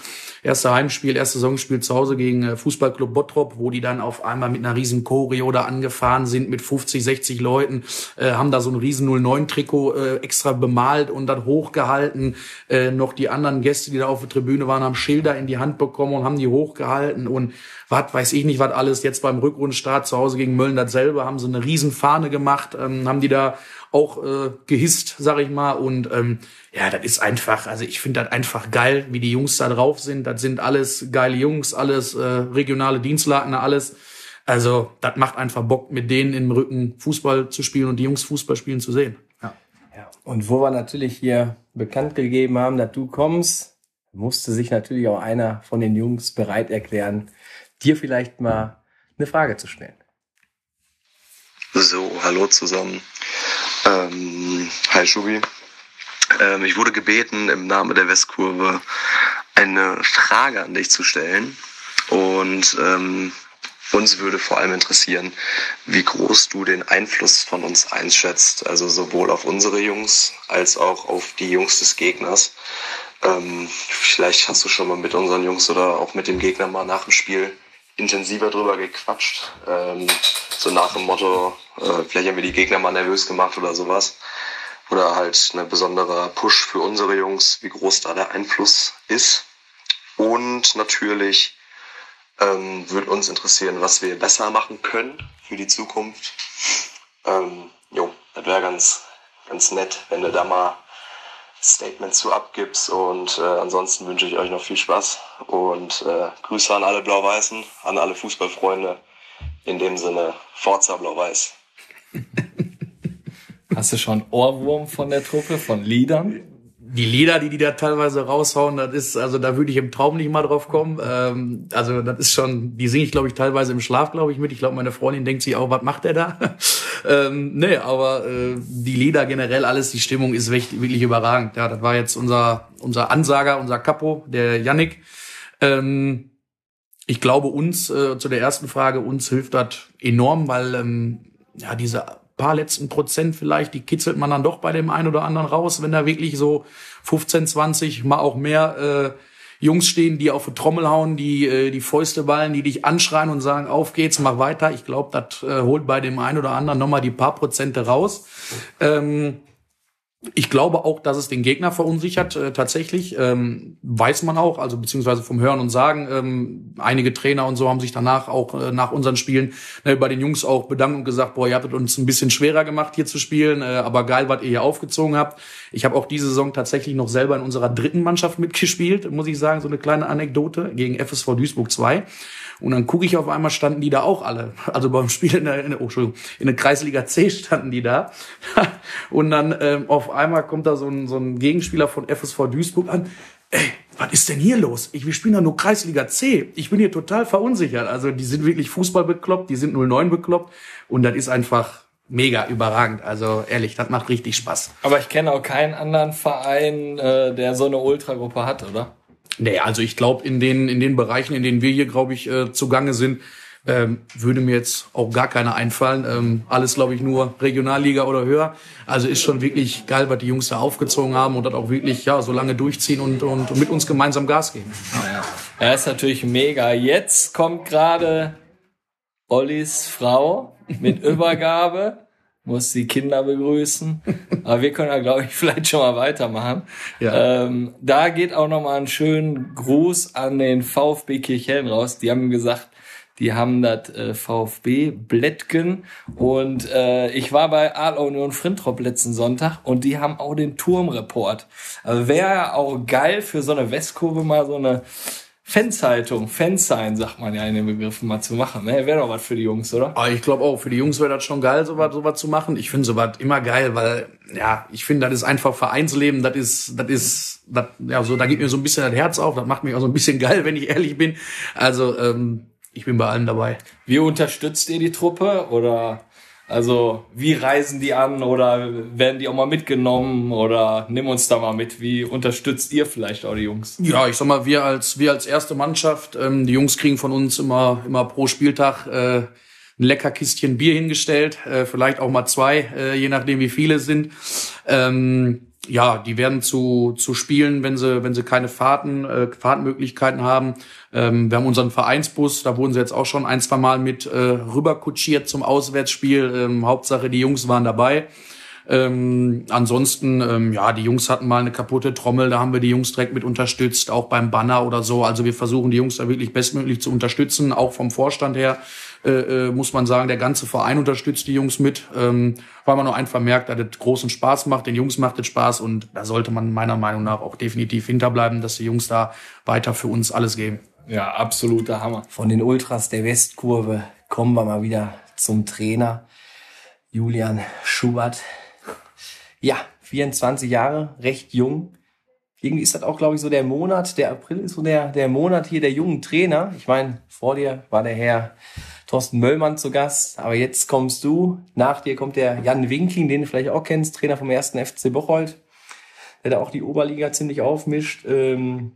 Erste Heimspiel, erste Saisonspiel zu Hause gegen äh, Fußballclub Bottrop, wo die dann auf einmal mit einer riesen Choreo da angefahren sind mit 50, 60 Leuten, äh, haben da so ein riesen 09-Trikot äh, extra bemalt und dann hochgehalten. Äh, noch die anderen Gäste, die da auf der Tribüne waren, haben Schilder in die Hand bekommen und haben die hochgehalten und was weiß ich nicht, was alles. Jetzt beim Rückrundenstart zu Hause gegen Mölln dasselbe, haben sie eine riesen Fahne gemacht, ähm, haben die da auch äh, gehisst, sag ich mal. Und ähm, ja, das ist einfach, also ich finde das einfach geil, wie die Jungs da drauf sind. Das sind alles geile Jungs, alles äh, regionale Dienstlaken, alles. Also das macht einfach Bock, mit denen im Rücken Fußball zu spielen und die Jungs Fußball spielen zu sehen. Ja. Ja. Und wo wir natürlich hier bekannt gegeben haben, dass du kommst, musste sich natürlich auch einer von den Jungs bereit erklären, dir vielleicht mal eine Frage zu stellen. So, hallo zusammen. Ähm, hi Schubi. Ähm, ich wurde gebeten, im Namen der Westkurve eine Frage an dich zu stellen. Und ähm, uns würde vor allem interessieren, wie groß du den Einfluss von uns einschätzt. Also sowohl auf unsere Jungs als auch auf die Jungs des Gegners. Ähm, vielleicht hast du schon mal mit unseren Jungs oder auch mit dem Gegner mal nach dem Spiel intensiver drüber gequatscht. Ähm, so nach dem Motto, äh, vielleicht haben wir die Gegner mal nervös gemacht oder sowas. Oder halt ein besonderer Push für unsere Jungs, wie groß da der Einfluss ist. Und natürlich ähm, würde uns interessieren, was wir besser machen können für die Zukunft. Ähm, jo, das wäre ganz, ganz nett, wenn du da mal Statement zu abgibst. Und äh, ansonsten wünsche ich euch noch viel Spaß und äh, Grüße an alle Blau-Weißen, an alle Fußballfreunde. In dem Sinne, Forza Blau-Weiß. Hast du schon Ohrwurm von der Truppe, von Liedern? die Lieder, die die da teilweise raushauen, das ist, also da würde ich im Traum nicht mal drauf kommen. Ähm, also das ist schon, die singe ich, glaube ich, teilweise im Schlaf, glaube ich, mit. Ich glaube, meine Freundin denkt sich auch, was macht der da? Ähm, nee, aber äh, die Lieder generell, alles, die Stimmung ist wirklich, wirklich überragend. Ja, das war jetzt unser, unser Ansager, unser Capo, der Yannick. Ähm, ich glaube uns, äh, zu der ersten Frage, uns hilft das enorm, weil ähm, ja diese paar letzten Prozent vielleicht, die kitzelt man dann doch bei dem einen oder anderen raus, wenn da wirklich so 15, 20, mal auch mehr äh, Jungs stehen, die auf die Trommel hauen, die äh, die Fäuste ballen, die dich anschreien und sagen, auf geht's, mach weiter. Ich glaube, das äh, holt bei dem einen oder anderen nochmal die paar Prozente raus. Ähm, ich glaube auch, dass es den Gegner verunsichert, äh, tatsächlich. Ähm, weiß man auch, also beziehungsweise vom Hören und Sagen. Ähm, einige Trainer und so haben sich danach auch äh, nach unseren Spielen äh, bei den Jungs auch bedankt und gesagt, boah, ihr habt uns ein bisschen schwerer gemacht, hier zu spielen, äh, aber geil, was ihr hier aufgezogen habt. Ich habe auch diese Saison tatsächlich noch selber in unserer dritten Mannschaft mitgespielt, muss ich sagen, so eine kleine Anekdote, gegen FSV Duisburg 2. Und dann gucke ich auf einmal, standen die da auch alle. Also beim Spiel in der, in der, oh, Entschuldigung, in der Kreisliga C standen die da. Und dann ähm, auf einmal kommt da so ein, so ein Gegenspieler von FSV Duisburg an. Ey, was ist denn hier los? Ich, wir spielen da nur Kreisliga C. Ich bin hier total verunsichert. Also die sind wirklich Fußball bekloppt, die sind 09 bekloppt. Und das ist einfach mega überragend. Also ehrlich, das macht richtig Spaß. Aber ich kenne auch keinen anderen Verein, äh, der so eine Ultragruppe hat, oder? Nee, also ich glaube, in den, in den Bereichen, in denen wir hier, glaube ich, äh, zugange sind, ähm, würde mir jetzt auch gar keiner einfallen. Ähm, alles, glaube ich, nur Regionalliga oder höher. Also ist schon wirklich geil, was die Jungs da aufgezogen haben und das auch wirklich ja so lange durchziehen und, und mit uns gemeinsam Gas geben. Ja, ist natürlich mega. Jetzt kommt gerade Ollis Frau mit Übergabe, muss die Kinder begrüßen. Aber wir können ja, glaube ich, vielleicht schon mal weitermachen. Ja. Ähm, da geht auch noch mal einen schönen Gruß an den VfB Kirchhellen raus. Die haben gesagt, Die haben das äh, VfB Blättgen und äh, ich war bei Adler Union Frintrop letzten Sonntag und die haben auch den Turmreport. Also wäre auch geil für so eine Westkurve mal so eine Fanzeitung, Fansign, sagt man ja in den Begriffen mal zu machen. Ne? Wäre doch was für die Jungs, oder? Aber ich glaube auch, für die Jungs wäre das schon geil, sowas sowas zu machen. Ich finde sowas immer geil, weil, ja, ich finde, das ist einfach Vereinsleben, das ist, das ist, das, ja, so, da geht mir so ein bisschen das Herz auf, das macht mich auch so ein bisschen geil, wenn ich ehrlich bin. Also, ähm, ich bin bei allen dabei. Wie unterstützt ihr die Truppe? Oder also wie reisen die an oder werden die auch mal mitgenommen oder nimm uns da mal mit. Wie unterstützt ihr vielleicht auch die Jungs? Ja, ich sag mal, wir als wir als erste Mannschaft, ähm, die Jungs kriegen von uns immer immer pro Spieltag äh, ein lecker Kistchen Bier hingestellt, äh, vielleicht auch mal zwei, äh, je nachdem wie viele sind. Ähm, ja, die werden zu, zu spielen, wenn sie, wenn sie keine Fahrten, äh, Fahrtmöglichkeiten haben. Ähm, wir haben unseren Vereinsbus, da wurden sie jetzt auch schon ein, zwei Mal mit äh, rüberkutschiert zum Auswärtsspiel. Ähm, Hauptsache, die Jungs waren dabei. Ähm, ansonsten, ähm, ja, die Jungs hatten mal eine kaputte Trommel, da haben wir die Jungs direkt mit unterstützt, auch beim Banner oder so. Also wir versuchen die Jungs da wirklich bestmöglich zu unterstützen, auch vom Vorstand her. Äh, äh, muss man sagen, der ganze Verein unterstützt die Jungs mit, ähm, weil man auch einfach merkt, dass es großen Spaß macht, den Jungs macht es Spaß und da sollte man meiner Meinung nach auch definitiv hinterbleiben, dass die Jungs da weiter für uns alles geben. Ja, absoluter Hammer. Von den Ultras der Westkurve kommen wir mal wieder zum Trainer Julian Schubert. Ja, 24 Jahre, recht jung. Irgendwie ist das auch, glaube ich, so der Monat, der April ist so der, der Monat hier der jungen Trainer. Ich meine, vor dir war der Herr Thorsten Möllmann zu Gast, aber jetzt kommst du. Nach dir kommt der Jan Winking, den du vielleicht auch kennst, Trainer vom ersten FC Bocholt, der da auch die Oberliga ziemlich aufmischt. Ähm,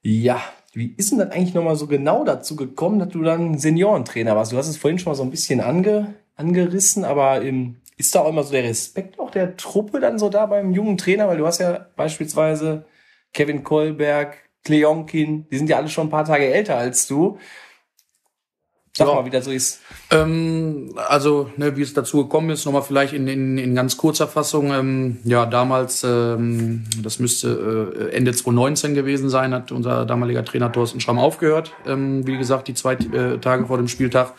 ja, wie ist denn das eigentlich nochmal so genau dazu gekommen, dass du dann Seniorentrainer warst? Du hast es vorhin schon mal so ein bisschen ange, angerissen, aber ähm, ist da auch immer so der Respekt auch der Truppe dann so da beim jungen Trainer? Weil du hast ja beispielsweise Kevin Kolberg, Kleonkin, die sind ja alle schon ein paar Tage älter als du. Sag Ja. mal, wie das so ist. Ähm, also, ne, wie es dazu gekommen ist, nochmal vielleicht in, in, in ganz kurzer Fassung. Ähm, ja, damals, ähm, das müsste äh, Ende 2019 gewesen sein, hat unser damaliger Trainer Thorsten Schramm aufgehört. Ähm, wie gesagt, die zwei äh, Tage vor dem Spieltag.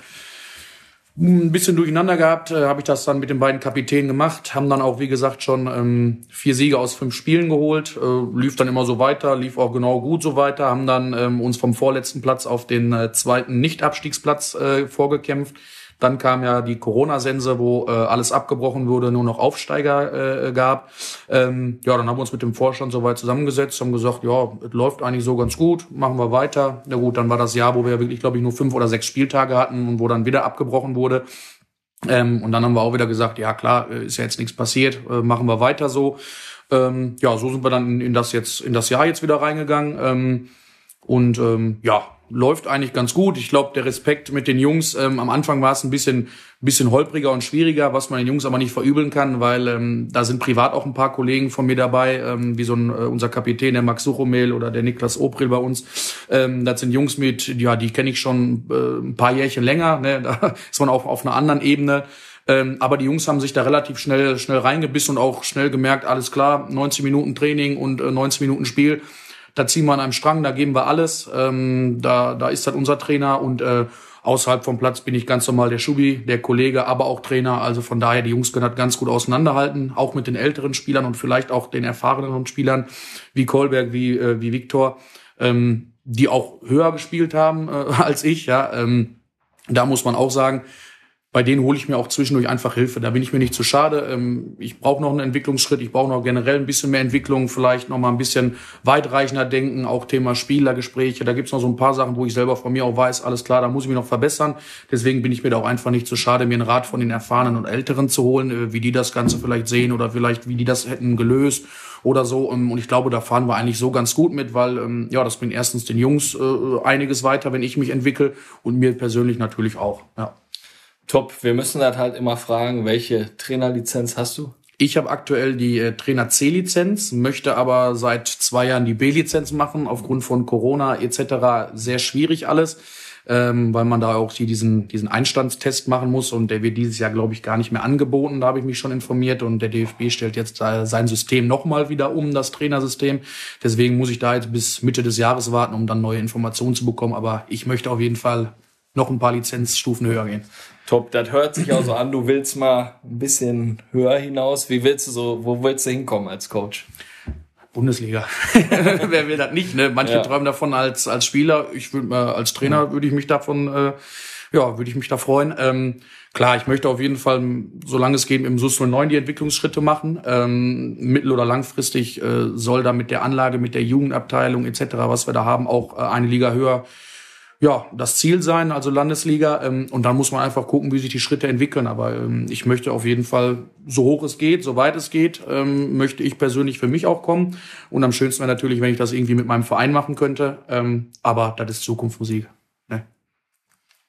Ein bisschen durcheinander gehabt, äh, habe ich das dann mit den beiden Kapitänen gemacht, haben dann auch, wie gesagt, schon ähm, vier Siege aus fünf Spielen geholt, äh, lief dann immer so weiter, lief auch genau gut so weiter, haben dann ähm, uns vom vorletzten Platz auf den äh, zweiten Nicht-Abstiegsplatz äh, vorgekämpft. Dann kam ja die Corona-Sense, wo äh, alles abgebrochen wurde, nur noch Aufsteiger äh, gab. Ähm, ja, dann haben wir uns mit dem Vorstand soweit zusammengesetzt, haben gesagt, ja, es läuft eigentlich so ganz gut, machen wir weiter. Na gut, dann war das Jahr, wo wir wirklich, glaube ich, nur fünf oder sechs Spieltage hatten und wo dann wieder abgebrochen wurde. Ähm, und dann haben wir auch wieder gesagt, ja klar, äh, ist ja jetzt nichts passiert, äh, machen wir weiter so. Ähm, ja, so sind wir dann in, in das jetzt in das Jahr jetzt wieder reingegangen. Ähm, und ähm, ja, läuft eigentlich ganz gut. Ich glaube, der Respekt mit den Jungs, ähm, am Anfang war es ein bisschen, bisschen holpriger und schwieriger, was man den Jungs aber nicht verübeln kann, weil ähm, da sind privat auch ein paar Kollegen von mir dabei, ähm, wie so ein, äh, unser Kapitän, der Max Suchomel oder der Niklas Opril bei uns. Ähm, das sind Jungs mit, ja, die kenne ich schon äh, ein paar Jährchen länger. Ne? Da ist man auch auf einer anderen Ebene. Ähm, aber die Jungs haben sich da relativ schnell, schnell reingebissen und auch schnell gemerkt, alles klar, 90 Minuten Training und äh, 90 Minuten Spiel da ziehen wir an einem Strang, da geben wir alles. Ähm, da, da ist halt unser Trainer und äh, außerhalb vom Platz bin ich ganz normal der Schubi, der Kollege, aber auch Trainer. Also von daher, die Jungs können das ganz gut auseinanderhalten, auch mit den älteren Spielern und vielleicht auch den erfahreneren Spielern wie Kolberg, wie, äh, wie Viktor, ähm, die auch höher gespielt haben äh, als ich. Ja, ähm, da muss man auch sagen, bei denen hole ich mir auch zwischendurch einfach Hilfe. Da bin ich mir nicht zu schade. Ähm, Ich brauche noch einen Entwicklungsschritt. Ich brauche noch generell ein bisschen mehr Entwicklung, vielleicht noch mal ein bisschen weitreichender denken, auch Thema Spielergespräche. Da gibt's noch so ein paar Sachen, wo ich selber von mir auch weiß, alles klar, da muss ich mich noch verbessern. Deswegen bin ich mir da auch einfach nicht zu schade, mir einen Rat von den Erfahrenen und Älteren zu holen, äh, wie die das Ganze vielleicht sehen oder vielleicht wie die das hätten gelöst oder so. Ähm, Und ich glaube, da fahren wir eigentlich so ganz gut mit, weil ähm, ja, das bringt erstens den Jungs äh, einiges weiter, wenn ich mich entwickle und mir persönlich natürlich auch. Ja. Top. Wir müssen das halt immer fragen, welche Trainerlizenz hast du? Ich habe aktuell die äh, Trainer C-Lizenz, möchte aber seit zwei Jahren die B-Lizenz machen, aufgrund von Corona etc. Sehr schwierig alles, ähm, weil man da auch hier diesen, diesen Einstandstest machen muss und der wird dieses Jahr, glaube ich, gar nicht mehr angeboten, da habe ich mich schon informiert und der DFB stellt jetzt äh, sein System nochmal wieder um, das Trainersystem. Deswegen muss ich da jetzt bis Mitte des Jahres warten, um dann neue Informationen zu bekommen, aber ich möchte auf jeden Fall noch ein paar Lizenzstufen höher gehen. Top, das hört sich auch so an, du willst mal ein bisschen höher hinaus. Wie willst du so, wo willst du hinkommen als Coach? Bundesliga. Wer will das nicht? Ne? Manche Ja. träumen davon als als Spieler. Ich würde mal als Trainer würde ich mich davon, äh, ja, würde ich mich da freuen. Ähm, klar, ich möchte auf jeden Fall, solange es geht, im SUS 09 die Entwicklungsschritte machen. Ähm, mittel- oder langfristig äh, soll da mit der Anlage, mit der Jugendabteilung etc., was wir da haben, auch äh, eine Liga höher ja, das Ziel sein, also Landesliga. Ähm, und dann muss man einfach gucken, wie sich die Schritte entwickeln. Aber ähm, ich möchte auf jeden Fall, so hoch es geht, so weit es geht, ähm, möchte ich persönlich für mich auch kommen. Und am schönsten wäre natürlich, wenn ich das irgendwie mit meinem Verein machen könnte. Ähm, aber das ist Zukunftsmusik. Ne?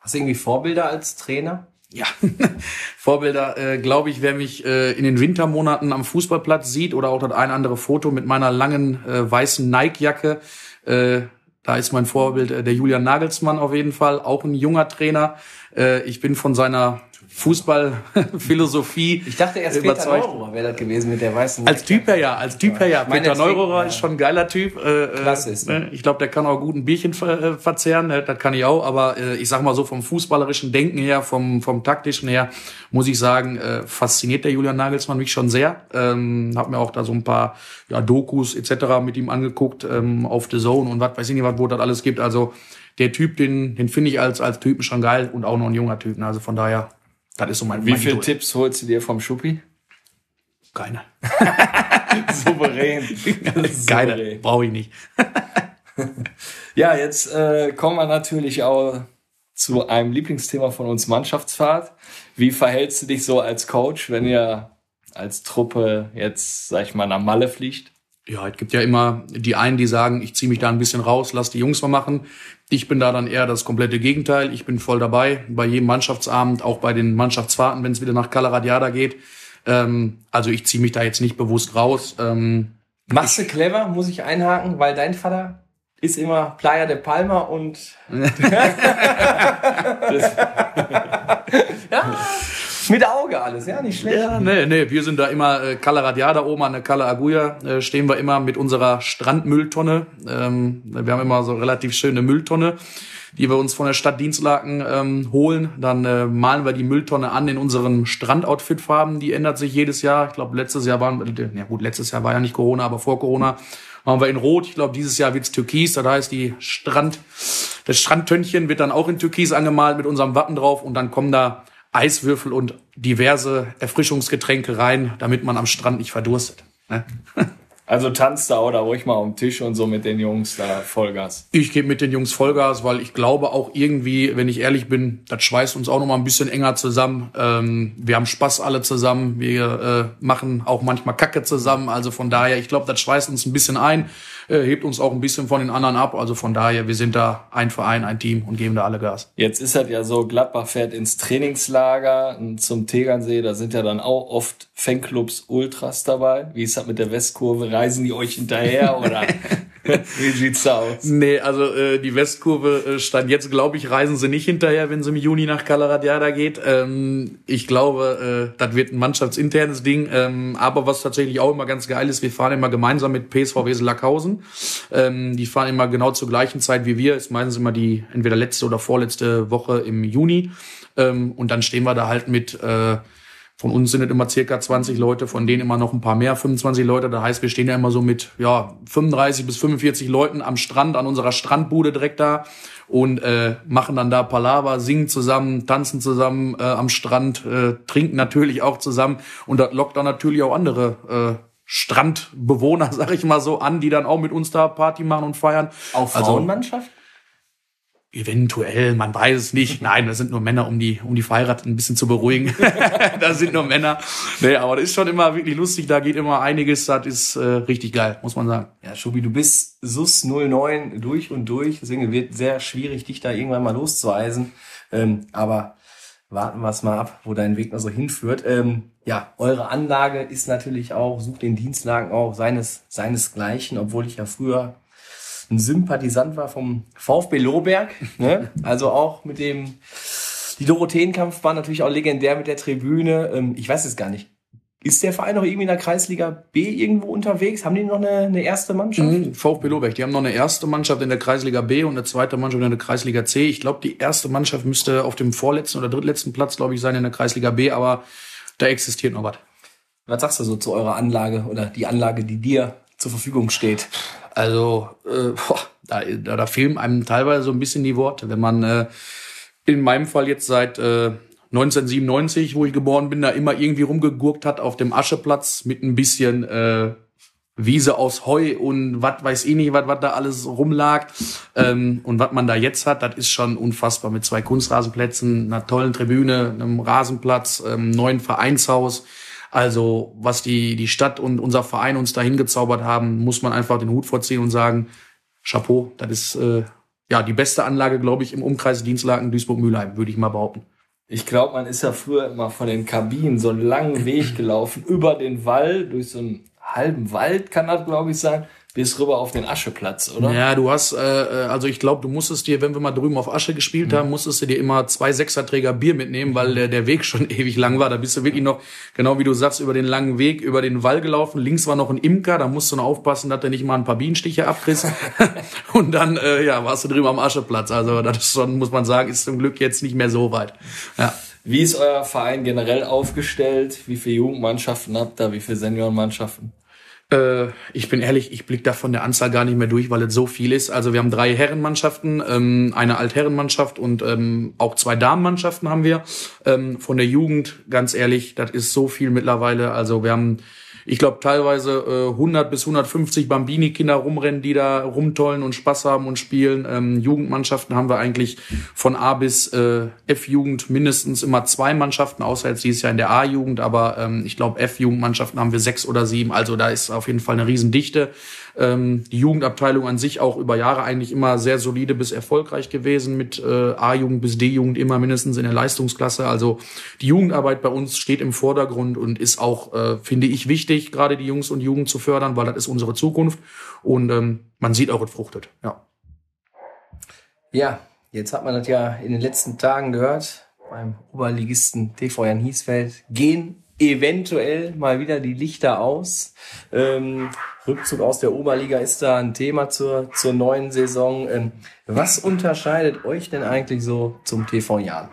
Hast du irgendwie Vorbilder als Trainer? Ja, Vorbilder, äh, glaube ich, wer mich äh, in den Wintermonaten am Fußballplatz sieht oder auch das ein andere Foto mit meiner langen äh, weißen Nike-Jacke, äh, da ist mein Vorbild äh, der Julian Nagelsmann auf jeden Fall, auch ein junger Trainer. Äh, ich bin von seiner Fußballphilosophie Ich dachte erst Peter. Neururer wäre das gewesen mit der weißen Als Typ her ja, als Typ her ja. Meine, Peter deswegen, Neururer ja. ist schon ein geiler Typ. Äh, äh, Klasse ist ne? Ich glaube, der kann auch gut ein Bierchen ver äh, verzehren, äh, das kann ich auch. Aber äh, ich sag mal so vom fußballerischen Denken her, vom, vom taktischen her, muss ich sagen, äh, fasziniert der Julian Nagelsmann mich schon sehr. Ähm, hab mir auch da so ein paar ja, Dokus etc. mit ihm angeguckt ähm, auf The Zone und was weiß ich nicht, was wo das alles gibt. Also der Typ, den, den finde ich als, als Typen schon geil und auch noch ein junger Typ. Ne? Also von daher, das ist so mein Wie mein viele Idol. Tipps holst du dir vom Schuppi? Keine. Souverän. Keine, brauche ich nicht. Ja, jetzt äh, kommen wir natürlich auch zu einem Lieblingsthema von uns, Mannschaftsfahrt. Wie verhältst du dich so als Coach, wenn ihr als Truppe jetzt, sag ich mal, nach Malle fliegt? Ja, es gibt ja immer die einen, die sagen, ich ziehe mich da ein bisschen raus, lass die Jungs mal machen. Ich bin da dann eher das komplette Gegenteil. Ich bin voll dabei bei jedem Mannschaftsabend, auch bei den Mannschaftsfahrten, wenn es wieder nach Calaradiada geht. Ähm, also ich ziehe mich da jetzt nicht bewusst raus. Ähm, Machst du clever, muss ich einhaken, weil dein Vater ist immer Playa de Palma und ja, mit Auge alles, ja, nicht schlecht. ja, nee, nee, wir sind da immer äh, Calaradiada oben an der Cala Aguja, äh, stehen wir immer mit unserer Strandmülltonne. Ähm, wir haben immer so relativ schöne Mülltonne, die wir uns von der Stadt Dienstlaken ähm, holen. Dann äh, malen wir die Mülltonne an in unseren Strandoutfit-Farben. Die ändert sich jedes Jahr. Ich glaube, letztes Jahr waren, ja gut, letztes Jahr war ja nicht Corona, aber vor Corona waren wir in Rot. Ich glaube, dieses Jahr wird's Türkis. Das heißt, die Strand, das Strandtönnchen wird dann auch in Türkis angemalt mit unserem Wappen drauf und dann kommen da Eiswürfel und diverse Erfrischungsgetränke rein, damit man am Strand nicht verdurstet. Ne? Also tanzt da oder ruhig mal am Tisch und so mit den Jungs da Vollgas. Ich gebe mit den Jungs Vollgas, weil ich glaube auch irgendwie, wenn ich ehrlich bin, das schweißt uns auch noch mal ein bisschen enger zusammen. Ähm, wir haben Spaß alle zusammen. Wir äh, machen auch manchmal Kacke zusammen. Also von daher, ich glaube, das schweißt uns ein bisschen ein, äh, hebt uns auch ein bisschen von den anderen ab. Also von daher, wir sind da ein Verein, ein Team und geben da alle Gas. Jetzt ist halt ja so, Gladbach fährt ins Trainingslager zum Tegernsee, da sind ja dann auch oft Fanclubs Ultras dabei. Wie ist das mit der Westkurve? Reisen die euch hinterher oder wie sieht's da aus? Nee, also äh, die Westkurve äh, stand jetzt, glaube ich, reisen sie nicht hinterher, wenn sie im Juni nach Calaradiada geht. Ähm, ich glaube, äh, das wird ein mannschaftsinternes Ding. Ähm, aber was tatsächlich auch immer ganz geil ist, wir fahren immer gemeinsam mit PSV Wesel Lackhausen. Ähm, die fahren immer genau zur gleichen Zeit wie wir. Ist meistens immer die entweder letzte oder vorletzte Woche im Juni. Ähm, und dann stehen wir da halt mit äh, von uns sind es immer circa 20 Leute, von denen immer noch ein paar mehr, 25 Leute. Das heißt, wir stehen ja immer so mit ja 35 bis 45 Leuten am Strand, an unserer Strandbude direkt da und äh, machen dann da Palaver, singen zusammen, tanzen zusammen äh, am Strand, äh, trinken natürlich auch zusammen und das lockt dann natürlich auch andere äh, Strandbewohner, sag ich mal so, an, die dann auch mit uns da Party machen und feiern. Auch Also- Frauenmannschaft? Eventuell, man weiß es nicht. Nein, das sind nur Männer, um die, um die Verheirateten ein bisschen zu beruhigen. das sind nur Männer. Nee, aber das ist schon immer wirklich lustig. Da geht immer einiges. Das ist äh, richtig geil, muss man sagen. Ja, Schubi, du bist SUS 09 durch und durch, deswegen wird sehr schwierig, dich da irgendwann mal loszueisen. Ähm, aber warten wir es mal ab, wo dein Weg noch so hinführt. Ähm, ja, eure Anlage ist natürlich auch, sucht den Dienstlagen auch seines, seinesgleichen, obwohl ich ja früher ein Sympathisant war vom VfB Lohberg. Ne? Also auch mit dem, die Dorotheenkampf war natürlich auch legendär mit der Tribüne. Ähm, ich weiß es gar nicht. Ist der Verein noch irgendwie in der Kreisliga B irgendwo unterwegs? Haben die noch eine, eine erste Mannschaft? Mhm, VfB Lobeck, die haben noch eine erste Mannschaft in der Kreisliga B und eine zweite Mannschaft in der Kreisliga C. Ich glaube, die erste Mannschaft müsste auf dem vorletzten oder drittletzten Platz, glaube ich, sein in der Kreisliga B, aber da existiert noch was. Was sagst du so zu eurer Anlage oder die Anlage, die dir zur Verfügung steht? Also, äh, boah, da, da, da fehlen einem teilweise so ein bisschen die Worte. Wenn man äh, in meinem Fall jetzt seit äh, 1997, wo ich geboren bin, da immer irgendwie rumgegurkt hat auf dem Ascheplatz mit ein bisschen äh, Wiese aus Heu und was weiß ich nicht, was da alles rumlag. Ähm, und was man da jetzt hat, das ist schon unfassbar mit zwei Kunstrasenplätzen, einer tollen Tribüne, einem Rasenplatz, einem neuen Vereinshaus. Also was die, die Stadt und unser Verein uns da hingezaubert haben, muss man einfach den Hut vorziehen und sagen, Chapeau, das ist äh, ja die beste Anlage, glaube ich, im Umkreis Dienstlaken Duisburg-Mühlheim, würde ich mal behaupten. Ich glaube, man ist ja früher immer von den Kabinen so einen langen Weg gelaufen, über den Wall, durch so einen halben Wald kann das, glaube ich, sein, bis rüber auf den Ascheplatz, oder? Ja, du hast, äh, äh, also ich glaube, du musstest dir, wenn wir mal drüben auf Asche gespielt haben, musstest du dir immer zwei Sechserträger Bier mitnehmen, weil der, der Weg schon ewig lang war. Da bist du wirklich noch, genau wie du sagst, über den langen Weg, über den Wall gelaufen. Links war noch ein Imker, da musst du noch aufpassen, dass der nicht mal ein paar Bienenstiche abkriegst. Und dann, äh, ja, warst du drüben am Ascheplatz. Also das ist schon, muss man sagen, ist zum Glück jetzt nicht mehr so weit. Ja. Wie ist euer Verein generell aufgestellt? Wie viele Jugendmannschaften habt ihr? Wie viele Seniorenmannschaften? Äh, ich bin ehrlich, ich blick da von der Anzahl gar nicht mehr durch, weil es so viel ist. Also wir haben drei Herrenmannschaften, ähm, eine Altherrenmannschaft und ähm, auch zwei Damenmannschaften haben wir. Ähm, von der Jugend, ganz ehrlich, das ist so viel mittlerweile. Also wir haben, ich glaube, teilweise äh, 100 bis 150 Bambini-Kinder rumrennen, die da rumtollen und Spaß haben und spielen. Ähm, Jugendmannschaften haben wir eigentlich von A bis äh, F-Jugend mindestens immer zwei Mannschaften, außer jetzt dieses Jahr in der A-Jugend. Aber ähm, ich glaube, F-Jugendmannschaften haben wir sechs oder sieben. Also da ist auf jeden Fall eine Riesendichte. Ähm, die Jugendabteilung an sich auch über Jahre eigentlich immer sehr solide bis erfolgreich gewesen mit äh, A-Jugend bis D-Jugend immer mindestens in der Leistungsklasse. Also die Jugendarbeit bei uns steht im Vordergrund und ist auch, äh, finde ich, wichtig, gerade die Jungs und Jugend zu fördern, weil das ist unsere Zukunft und ähm, man sieht auch, es fruchtet. Ja. Ja, jetzt hat man das ja in den letzten Tagen gehört. Beim Oberligisten TV Jan Hiesfeld gehen eventuell mal wieder die Lichter aus. Ähm, Rückzug aus der Oberliga ist da ein Thema zur, zur neuen Saison. Ähm, was unterscheidet euch denn eigentlich so zum TV Jan?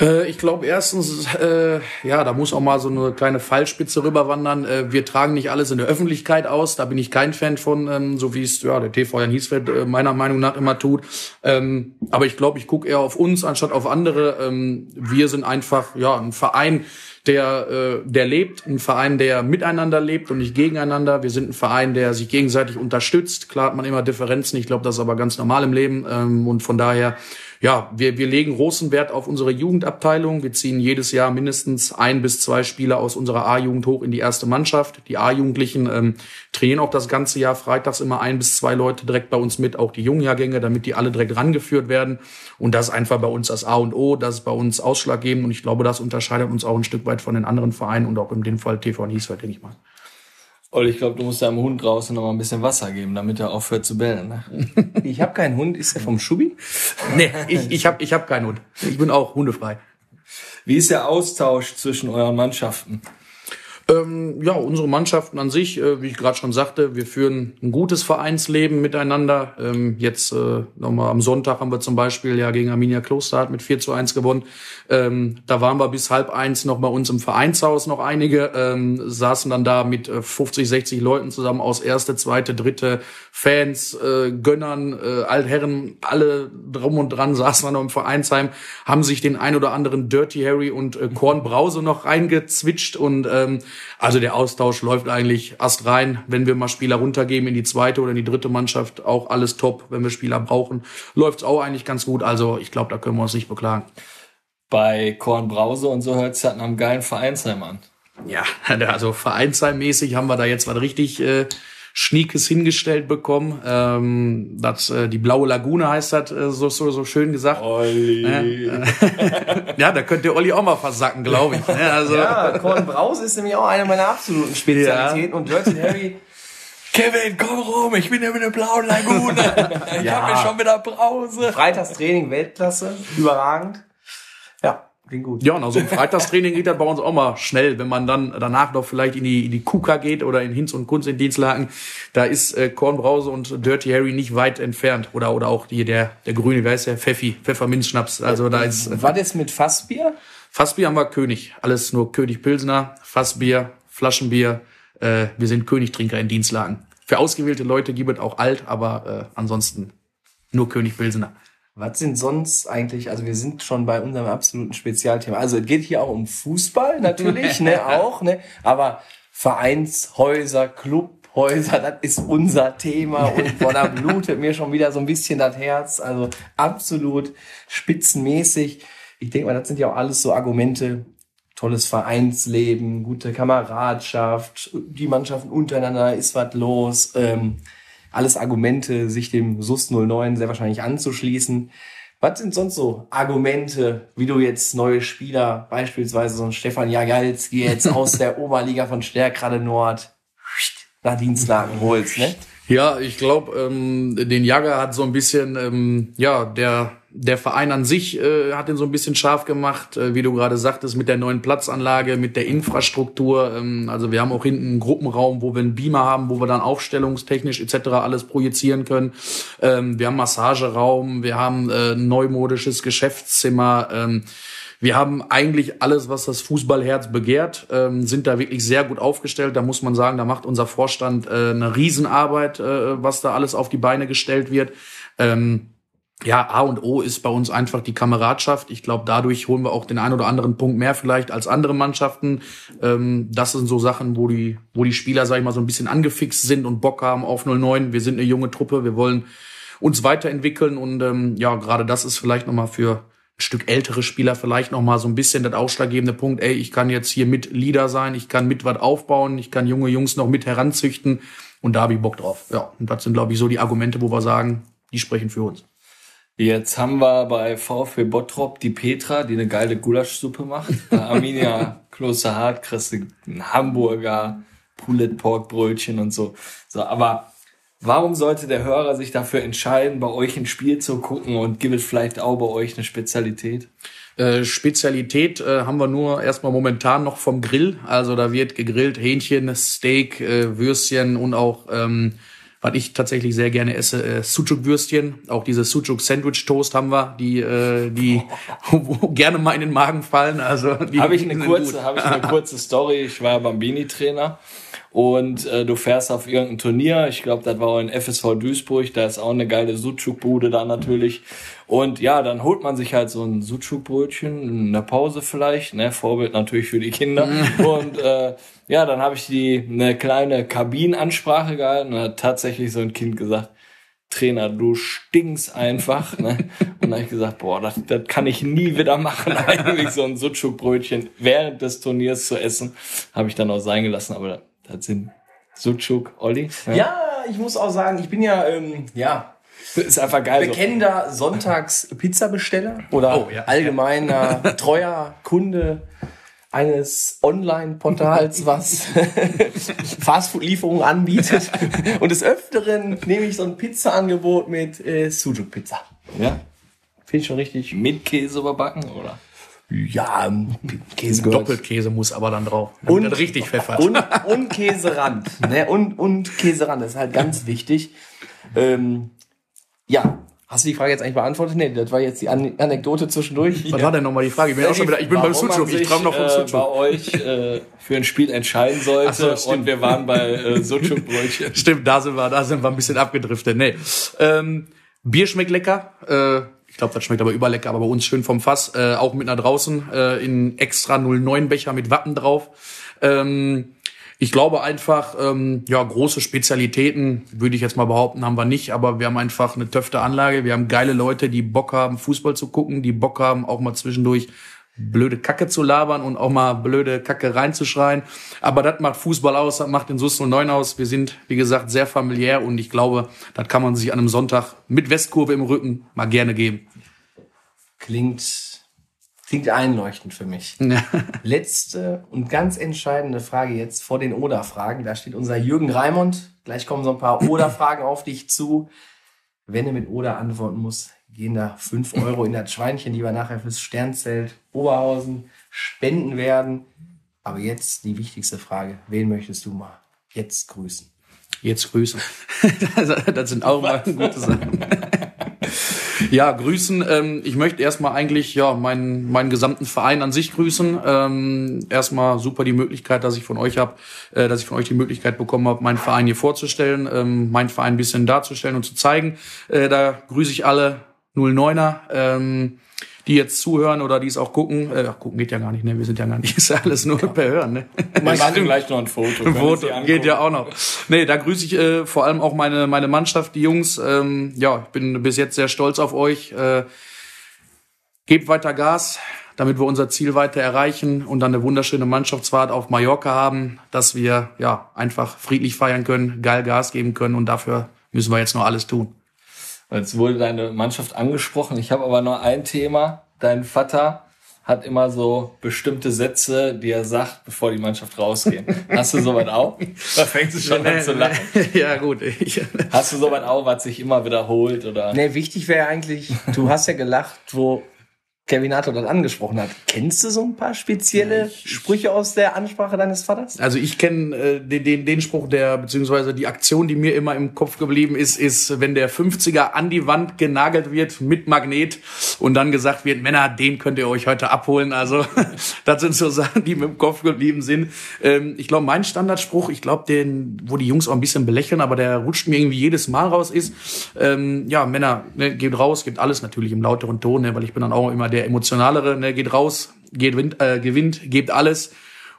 Äh, ich glaube erstens, äh, ja, da muss auch mal so eine kleine Fallspitze rüberwandern. Äh, wir tragen nicht alles in der Öffentlichkeit aus, da bin ich kein Fan von, ähm, so wie es ja der TV Jan Hiesfeld äh, meiner Meinung nach immer tut. Ähm, aber ich glaube, ich gucke eher auf uns anstatt auf andere. Ähm, wir sind einfach ja ein Verein, der, äh, der lebt, ein Verein, der miteinander lebt und nicht gegeneinander. Wir sind ein Verein, der sich gegenseitig unterstützt. Klar hat man immer Differenzen, ich glaube, das ist aber ganz normal im Leben. Ähm, und von daher, ja, wir, wir legen großen Wert auf unsere Jugendabteilung. Wir ziehen jedes Jahr mindestens ein bis zwei Spieler aus unserer A-Jugend hoch in die erste Mannschaft. Die A-Jugendlichen ähm, trainieren auch das ganze Jahr freitags immer ein bis zwei Leute direkt bei uns mit, auch die Jungjahrgänge, damit die alle direkt rangeführt werden. Und das ist einfach bei uns das A und O, das ist bei uns ausschlaggebend und ich glaube, das unterscheidet uns auch ein Stück weit von den anderen Vereinen und auch in dem Fall TV und Hiesfeld, denke ich mal. Olli, ich glaube, du musst deinem Hund draußen noch mal ein bisschen Wasser geben, damit er aufhört zu bellen. Ne? Ich habe keinen Hund, ist der vom Schubi? Nee, ich, ich habe ich hab keinen Hund. Ich bin auch hundefrei. Wie ist der Austausch zwischen euren Mannschaften? Ähm, ja, unsere Mannschaften an sich, äh, wie ich gerade schon sagte, wir führen ein gutes Vereinsleben miteinander. Ähm, jetzt äh, nochmal am Sonntag haben wir zum Beispiel ja gegen Arminia Klosterhardt mit 4 zu 1 gewonnen. Ähm, da waren wir bis halb eins noch bei uns im Vereinshaus noch einige, ähm, saßen dann da mit äh, 50, 60 Leuten zusammen aus erste, zweite, dritte Fans, äh, Gönnern, äh, Altherren, alle drum und dran saßen wir noch im Vereinsheim, haben sich den ein oder anderen Dirty Harry und äh, Korn Brause noch reingezwitscht und ähm, also der Austausch läuft eigentlich erst rein, wenn wir mal Spieler runtergeben in die zweite oder in die dritte Mannschaft, auch alles top. Wenn wir Spieler brauchen, läuft's auch eigentlich ganz gut. Also ich glaube, da können wir uns nicht beklagen. Bei Korn Brause und so hört das nach einem geilen Vereinsheim an. Ja, also vereinsheimmäßig haben wir da jetzt was richtig äh, Schniekes hingestellt bekommen. Ähm, das, äh, die blaue Lagune heißt das äh, so, so, so schön gesagt. Olli. Äh, ja, da könnte Olli auch mal versacken, glaube ich. Ne? Also, Ja, Korn Braus ist nämlich auch eine meiner absoluten Spezialitäten und Dirty Harry Kevin, komm rum, ich bin ja mit der blauen Lagune. Ich Ja. hab mir schon wieder Brause. Freitagstraining Weltklasse, überragend. Ja, klingt gut. Ja, und also im Freitagstraining geht das bei uns auch mal schnell, wenn man dann danach noch vielleicht in die, in die KUKA geht oder in Hinz und Kunz in Dienstlaken. Da ist äh, Kornbrause und Dirty Harry nicht weit entfernt. Oder, oder auch hier der, der grüne, wer ist der? Pfeffi, Pfefferminzschnaps. Also da ist Was ist mit Fassbier? Fassbier haben wir König. Alles nur König Pilsner, Fassbier, Flaschenbier. Äh, wir sind Königtrinker in Dienstlagen. Für ausgewählte Leute gibt es auch alt, aber äh, ansonsten nur König Pilsener. Was sind sonst eigentlich, also wir sind schon bei unserem absoluten Spezialthema. Also es geht hier auch um Fußball natürlich, ne, auch, ne, aber Vereinshäuser, Clubhäuser, das ist unser Thema und boah, da blutet mir schon wieder so ein bisschen das Herz, also absolut spitzenmäßig. Ich denke mal, das sind ja auch alles so Argumente, tolles Vereinsleben, gute Kameradschaft, die Mannschaften untereinander, ist was los, ähm, alles Argumente, sich dem SUS 09 sehr wahrscheinlich anzuschließen. Was sind sonst so Argumente, wie du jetzt neue Spieler, beispielsweise so ein Stefan Jagalski jetzt aus der Oberliga von Stärkrade Nord nach Dienstlagen holst, ne? Ja, ich glaube, ähm, den Jagger hat so ein bisschen, ähm, ja, der der Verein an sich äh, hat den so ein bisschen scharf gemacht, äh, wie du gerade sagtest, mit der neuen Platzanlage, mit der Infrastruktur. Ähm, also wir haben auch hinten einen Gruppenraum, wo wir einen Beamer haben, wo wir dann aufstellungstechnisch etc. alles projizieren können. Ähm, wir haben Massageraum, wir haben äh, ein neumodisches Geschäftszimmer. Ähm, wir haben eigentlich alles, was das Fußballherz begehrt, ähm, sind da wirklich sehr gut aufgestellt. Da muss man sagen, da macht unser Vorstand äh, eine Riesenarbeit, äh, was da alles auf die Beine gestellt wird. Ähm, ja, A und O ist bei uns einfach die Kameradschaft. Ich glaube, dadurch holen wir auch den einen oder anderen Punkt mehr vielleicht als andere Mannschaften. Ähm, das sind so Sachen, wo die, wo die Spieler, sag ich mal, so ein bisschen angefixt sind und Bock haben auf 09. Wir sind eine junge Truppe, wir wollen uns weiterentwickeln und ähm, ja, gerade das ist vielleicht nochmal für ein Stück ältere Spieler vielleicht nochmal so ein bisschen das ausschlaggebende Punkt, ey, ich kann jetzt hier mit Leader sein, ich kann mit was aufbauen, ich kann junge Jungs noch mit heranzüchten und da habe ich Bock drauf. Ja, und das sind, glaube ich, so die Argumente, wo wir sagen, die sprechen für uns. Jetzt haben wir bei VfB Bottrop die Petra, die eine geile Gulaschsuppe macht. Bei Arminia Kloster Hart kriegst du einen Hamburger Poulet Pork Brötchen und so. So, aber warum sollte der Hörer sich dafür entscheiden, bei euch ein Spiel zu gucken und gibt es vielleicht auch bei euch eine Spezialität? Äh, Spezialität äh, haben wir nur erstmal momentan noch vom Grill. Also da wird gegrillt Hähnchen, Steak, äh, Würstchen und auch ähm, was ich tatsächlich sehr gerne esse, äh, Sucuk-Würstchen. Auch diese Sucuk-Sandwich-Toast haben wir, die, äh, die gerne mal in den Magen fallen. Also Habe ich eine kurze, habe ich eine kurze Story. Ich war Bambini-Trainer und äh, du fährst auf irgendein Turnier. Ich glaube, das war auch in FSV Duisburg. Da ist auch eine geile Sucuk-Bude da natürlich. Und ja, dann holt man sich halt so ein Sucuk-Brötchen in der Pause vielleicht. Ne, Vorbild natürlich für die Kinder. und äh, ja, dann habe ich die eine kleine Kabinenansprache gehalten und hat tatsächlich so ein Kind gesagt, Trainer, du stinkst einfach. Ne? Und dann habe ich gesagt, boah, das, das kann ich nie wieder machen, eigentlich so ein Sucuk-Brötchen während des Turniers zu essen. Habe ich dann auch sein gelassen, aber das sind Sucuk, Olli. Ja, ich muss auch sagen, ich bin ja, ähm, ja, Ist einfach geil. so. bekennender Sonntags-Pizza-Besteller oder Oh, ja. allgemeiner treuer Kunde eines Online-Portals, was Fastfood-Lieferungen anbietet. Und des Öfteren nehme ich so ein Pizza-Angebot mit äh, Sujuk-Pizza. Ja? Finde ich schon richtig. Mit Käse überbacken, oder? Ja, Käse. Doppelkäse muss aber dann drauf. damit das richtig pfeffert. Und, und Käserand. ne? und, und Käserand, das ist halt ganz wichtig. Ähm, ja, hast du die Frage jetzt eigentlich beantwortet? Nee, das war jetzt die An Anekdote zwischendurch. Was war denn nochmal die Frage? Ich bin auch schon wieder, ich bin beim Sucuk, ich träume noch vom äh, bei Sucuk. euch äh, für ein Spiel entscheiden sollte so, stimmt. und wir waren bei äh, Sucuk-Brötchen. Stimmt, da sind wir, da sind wir ein bisschen abgedriftet. Nee. Ähm, Bier schmeckt lecker. Äh, ich glaube, das schmeckt aber überlecker, aber bei uns schön vom Fass. Äh, auch mit nach draußen äh, in extra 09 Becher mit Wappen drauf. Ähm, ich glaube einfach, ähm, ja, große Spezialitäten, würde ich jetzt mal behaupten, haben wir nicht, aber wir haben einfach eine töfte Anlage. Wir haben geile Leute, die Bock haben, Fußball zu gucken, die Bock haben, auch mal zwischendurch blöde Kacke zu labern und auch mal blöde Kacke reinzuschreien. Aber das macht Fußball aus, das macht den SUS 09 aus. Wir sind, wie gesagt, sehr familiär und ich glaube, das kann man sich an einem Sonntag mit Westkurve im Rücken mal gerne geben. Klingt, klingt einleuchtend für mich. Letzte und ganz entscheidende Frage jetzt vor den Oder-Fragen. Da steht unser Jürgen Raimond. Gleich kommen so ein paar Oder-Fragen auf dich zu. Wenn du mit Oder antworten musst, gehen da 5 Euro in das Schweinchen, die wir nachher fürs Sternzelt Oberhausen spenden werden. Aber jetzt die wichtigste Frage. Wen möchtest du mal jetzt grüßen? Jetzt grüßen. das sind auch mal gute Sachen. Ja, grüßen. Ähm, ich möchte erstmal eigentlich ja meinen meinen gesamten Verein an sich grüßen. Ähm, erstmal super die Möglichkeit, dass ich von euch habe, äh, dass ich von euch die Möglichkeit bekommen habe, meinen Verein hier vorzustellen, ähm, meinen Verein ein bisschen darzustellen und zu zeigen. Äh, da grüße ich alle 09er. Ähm, die jetzt zuhören oder die es auch gucken, äh, gucken geht ja gar nicht, ne? Wir sind ja gar nicht, ist ja alles nur per Hören, ne? Wir machen gleich noch ein Foto. Ein Foto geht ja auch noch. Nee, da grüße ich äh, vor allem auch meine meine Mannschaft, die Jungs. Ähm, ja, ich bin bis jetzt sehr stolz auf euch. Äh, gebt weiter Gas, damit wir unser Ziel weiter erreichen und dann eine wunderschöne Mannschaftsfahrt auf Mallorca haben, dass wir ja einfach friedlich feiern können, geil Gas geben können und dafür müssen wir jetzt noch alles tun. Jetzt wurde deine Mannschaft angesprochen. Ich habe aber noch ein Thema. Dein Vater hat immer so bestimmte Sätze, die er sagt, bevor die Mannschaft rausgeht. Hast du sowas auch? Da fängst du schon an zu lachen. ja gut, ich, Hast du sowas auch, was sich immer wiederholt oder? Nee, wichtig wäre eigentlich, du hast ja gelacht, wo Kevin Hato das angesprochen hat. Kennst du so ein paar spezielle Sprüche aus der Ansprache deines Vaters? Also ich kenne äh, den, den, den Spruch, der beziehungsweise die Aktion, die mir immer im Kopf geblieben ist, ist, wenn der 50er an die Wand genagelt wird mit Magnet und dann gesagt wird, Männer, den könnt ihr euch heute abholen. Also das sind so Sachen, die mir im Kopf geblieben sind. Ähm, ich glaube, mein Standardspruch, ich glaube, den, wo die Jungs auch ein bisschen belächeln, aber der rutscht mir irgendwie jedes Mal raus, ist, ähm, ja, Männer, ne, geht raus, gibt alles natürlich im lauteren Ton, ne, weil ich bin dann auch immer der emotionalere, ne, geht raus, geht, gewinnt, äh, gewinnt, gebt alles.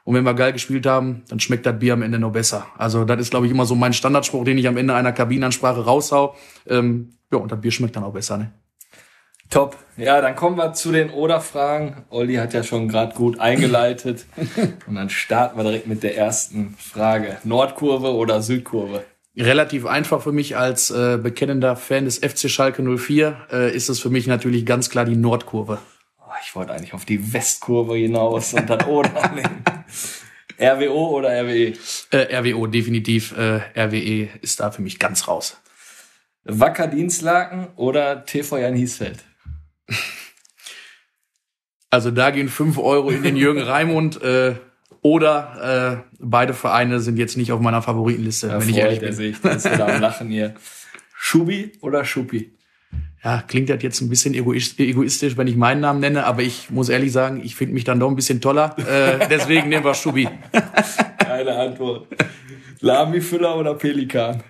Und wenn wir geil gespielt haben, dann schmeckt das Bier am Ende noch besser. Also das ist, glaube ich, immer so mein Standardspruch, den ich am Ende einer Kabinenansprache raushau. Ähm, ja, und das Bier schmeckt dann auch besser, ne? Top. Ja, dann kommen wir zu den Oder-Fragen. Olli hat ja schon gerade gut eingeleitet. Und dann starten wir direkt mit der ersten Frage. Nordkurve oder Südkurve? Relativ einfach für mich als äh, bekennender Fan des FC Schalke 04 äh, ist es für mich natürlich ganz klar die Nordkurve. Oh, ich wollte eigentlich auf die Westkurve hinaus und dann Oder nehmen. RWO oder RWE? Äh, RWO, definitiv. Äh, RWE ist da für mich ganz raus. Wacker Dienstlaken oder TV Jan Hiesfeld? Also da gehen fünf Euro in den Jürgen Raimund. Äh, oder äh, beide Vereine sind jetzt nicht auf meiner Favoritenliste, wenn ich ehrlich bin. sehe ich, der ist wieder am Lachen hier. Schubi oder Schuppi? Ja, klingt das jetzt ein bisschen egoistisch, wenn ich meinen Namen nenne, aber ich muss ehrlich sagen, ich finde mich dann doch ein bisschen toller. Äh, deswegen nehmen wir Schubi. Keine Antwort. Lami-Füller oder Pelikan?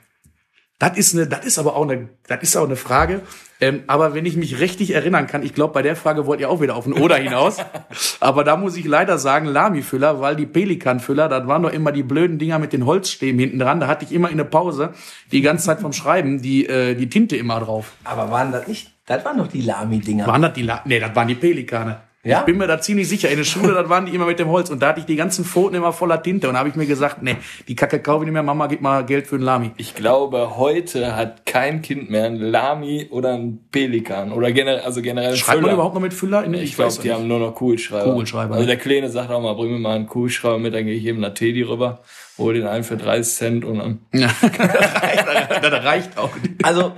Das ist eine, das ist aber auch eine, das ist auch eine Frage. Ähm, aber wenn ich mich richtig erinnern kann, ich glaube, bei der Frage wollt ihr auch wieder auf ein Oder hinaus. aber da muss ich leider sagen, Lami-Füller, weil die Pelikan-Füller, das waren doch immer die blöden Dinger mit den Holzstäben hinten dran. Da hatte ich immer in der Pause die ganze Zeit vom Schreiben die, äh, die Tinte immer drauf. Aber waren das nicht, das waren doch die Lami-Dinger. Waren das die, La nee, das waren die Pelikane. Ja? Ich bin mir da ziemlich sicher. In der Schule, das waren die immer mit dem Holz. Und da hatte ich die ganzen Pfoten immer voller Tinte. Und da habe ich mir gesagt, nee, die Kacke kaufe ich nicht mehr. Mama, gib mal Geld für einen Lami. Ich glaube, heute hat kein Kind mehr ein Lami oder ein Pelikan oder generell, also generell einen Schreibt man Füller. überhaupt noch mit Füller? In, Ich glaube, weiß die nicht. haben nur noch Kugelschreiber. Kugelschreiber, Also der Kleine sagt auch mal, bring mir mal einen Kugelschreiber mit, dann gehe ich eben nach Teddy rüber, hol den einen für 30 Cent und dann. Ja, das, reicht, das reicht auch. Also,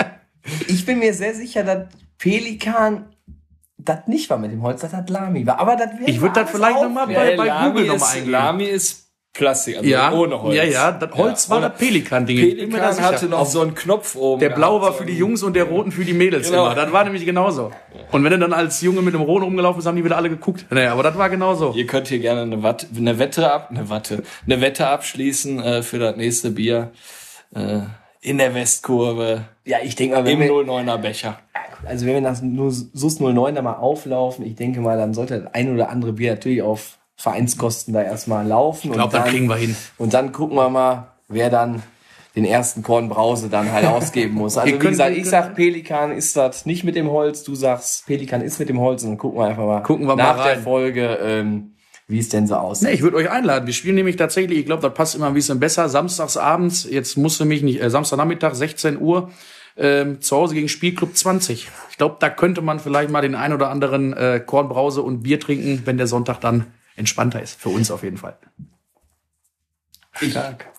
ich bin mir sehr sicher, dass Pelikan das nicht war mit dem Holz, dass das Lami war. Aber das wäre Ich würd das vielleicht noch mal bei- bei Google noch mal ist, eingeben. Lami ist Plastik, also Ja, ohne Holz. ja, ja. Das Holz war ohne- das Pelikan-Ding. Pelikan sicher. hatte noch so einen Knopf oben. Der blaue war für die Jungs und der roten für die Mädels Genau. immer. Das war nämlich genauso. Und wenn du dann als Junge mit dem roten rumgelaufen bist, haben die wieder alle geguckt. Naja, aber das war genauso. Ihr könnt hier gerne eine, Watt, eine Wette ab, eine Watte, eine Wette abschließen äh, für das nächste Bier äh, in der Westkurve Ja, ich denke mal, wenn im wir, 09er Becher. Also wenn wir nach nur SUS 09 da mal auflaufen, ich denke mal, dann sollte das ein oder andere Bier natürlich auf Vereinskosten da erstmal laufen. Ich glaube, das kriegen wir hin. Und dann gucken wir mal, wer dann den ersten Korn Brause dann halt ausgeben muss. Also wie gesagt, ich sag Pelikan ist das nicht mit dem Holz, du sagst Pelikan ist mit dem Holz und dann gucken wir einfach mal Gucken wir mal nach der rein. Folge, ähm, wie es denn so aussieht. Nee, ich würde euch einladen. Wir spielen nämlich tatsächlich, ich glaube, das passt immer ein bisschen besser. Samstags abends, jetzt musste mich nicht, äh, Samstagnachmittag, 16 Uhr, ähm, zu Hause gegen Spielclub 20. Ich glaube, da könnte man vielleicht mal den ein oder anderen äh, Kornbrause und Bier trinken, wenn der Sonntag dann entspannter ist. Für uns auf jeden Fall. Ich,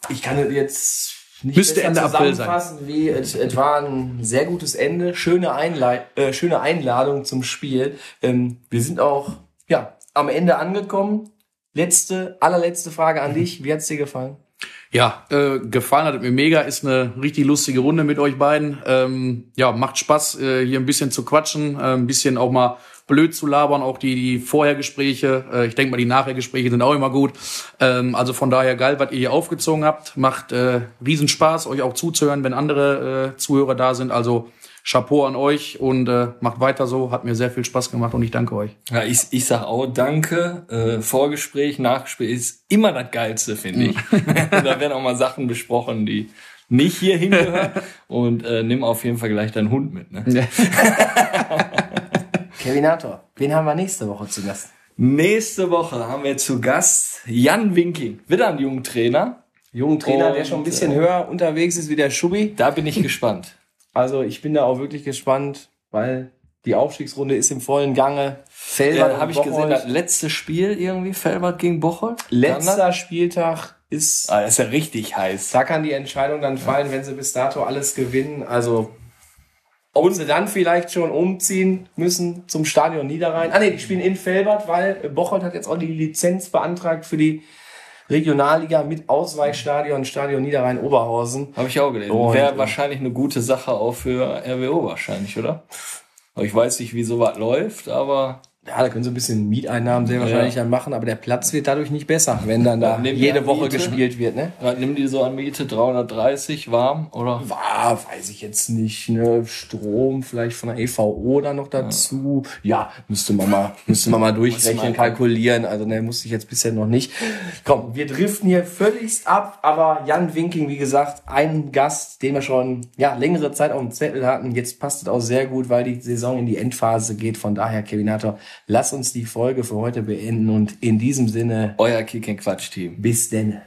ich kann jetzt nicht Müsste besser Ende April sein. zusammenfassen, Wie, es, es war ein sehr gutes Ende, schöne, Einlei äh, schöne Einladung zum Spiel. Ähm, wir sind auch ja am Ende angekommen. Letzte, allerletzte Frage an dich. Wie hat's dir gefallen? Ja, äh, gefallen hat mir mega. Ist eine richtig lustige Runde mit euch beiden. Ähm, ja, macht Spaß, äh, hier ein bisschen zu quatschen, äh, ein bisschen auch mal blöd zu labern, auch die, die Vorhergespräche. Äh, ich denke mal, die Nachhergespräche sind auch immer gut. Ähm, also von daher geil, was ihr hier aufgezogen habt. Macht äh, Riesenspaß, euch auch zuzuhören, wenn andere äh, Zuhörer da sind. Also Chapeau an euch und äh, macht weiter so. Hat mir sehr viel Spaß gemacht und ich danke euch. Ja, ich, ich sag auch danke. Äh, Vorgespräch, Nachgespräch ist immer das Geilste, finde ich. da werden auch mal Sachen besprochen, die nicht hier hingehören. Und äh, nimm auf jeden Fall gleich deinen Hund mit. Ne? Kevinator, wen haben wir nächste Woche zu Gast? Nächste Woche haben wir zu Gast Jan Winking, wieder ein junger Trainer. Jungen Trainer, der schon ein bisschen äh, höher unterwegs ist wie der Schubi. Da bin ich gespannt. Also ich bin da auch wirklich gespannt, weil die Aufstiegsrunde ist im vollen Gange. Felbert Ja, habe ich gesehen, das letzte Spiel irgendwie, Felbert gegen Bocholt. Letzter Spieltag ist, Ah, das ist ja richtig heiß. da kann die Entscheidung dann fallen, wenn sie bis dato alles gewinnen. Also ob sie dann vielleicht schon umziehen müssen zum Stadion Niederrhein. Ah nee, die spielen in Felbert, weil Bocholt hat jetzt auch die Lizenz beantragt für die Regionalliga mit Ausweichstadion, Stadion Niederrhein Oberhausen. Habe ich auch gelesen. Wäre wahrscheinlich eine gute Sache auch für RWO wahrscheinlich, oder? Ich weiß nicht, wie sowas läuft, aber Ja, da können sie ein bisschen Mieteinnahmen sehr wahrscheinlich dann machen, aber der Platz wird dadurch nicht besser, wenn dann da Dann jede Woche Miete. gespielt wird, ne? was nimm die so an Miete 330 warm oder? Ah, weiß ich jetzt nicht, ne? Strom vielleicht von der EVO da noch dazu. Ja, müsste man mal, müsste man mal durchrechnen, kalkulieren. Also, ne, musste ich jetzt bisher noch nicht. Komm, wir driften hier völligst ab, aber Jan Winking, wie gesagt, ein Gast, den wir schon, ja, längere Zeit auf dem Zettel hatten. Jetzt passt es auch sehr gut, weil die Saison in die Endphase geht. Von daher, Kevinator, lass uns die Folge für heute beenden und in diesem Sinne, Euer Kick Quatsch Team. bis denn.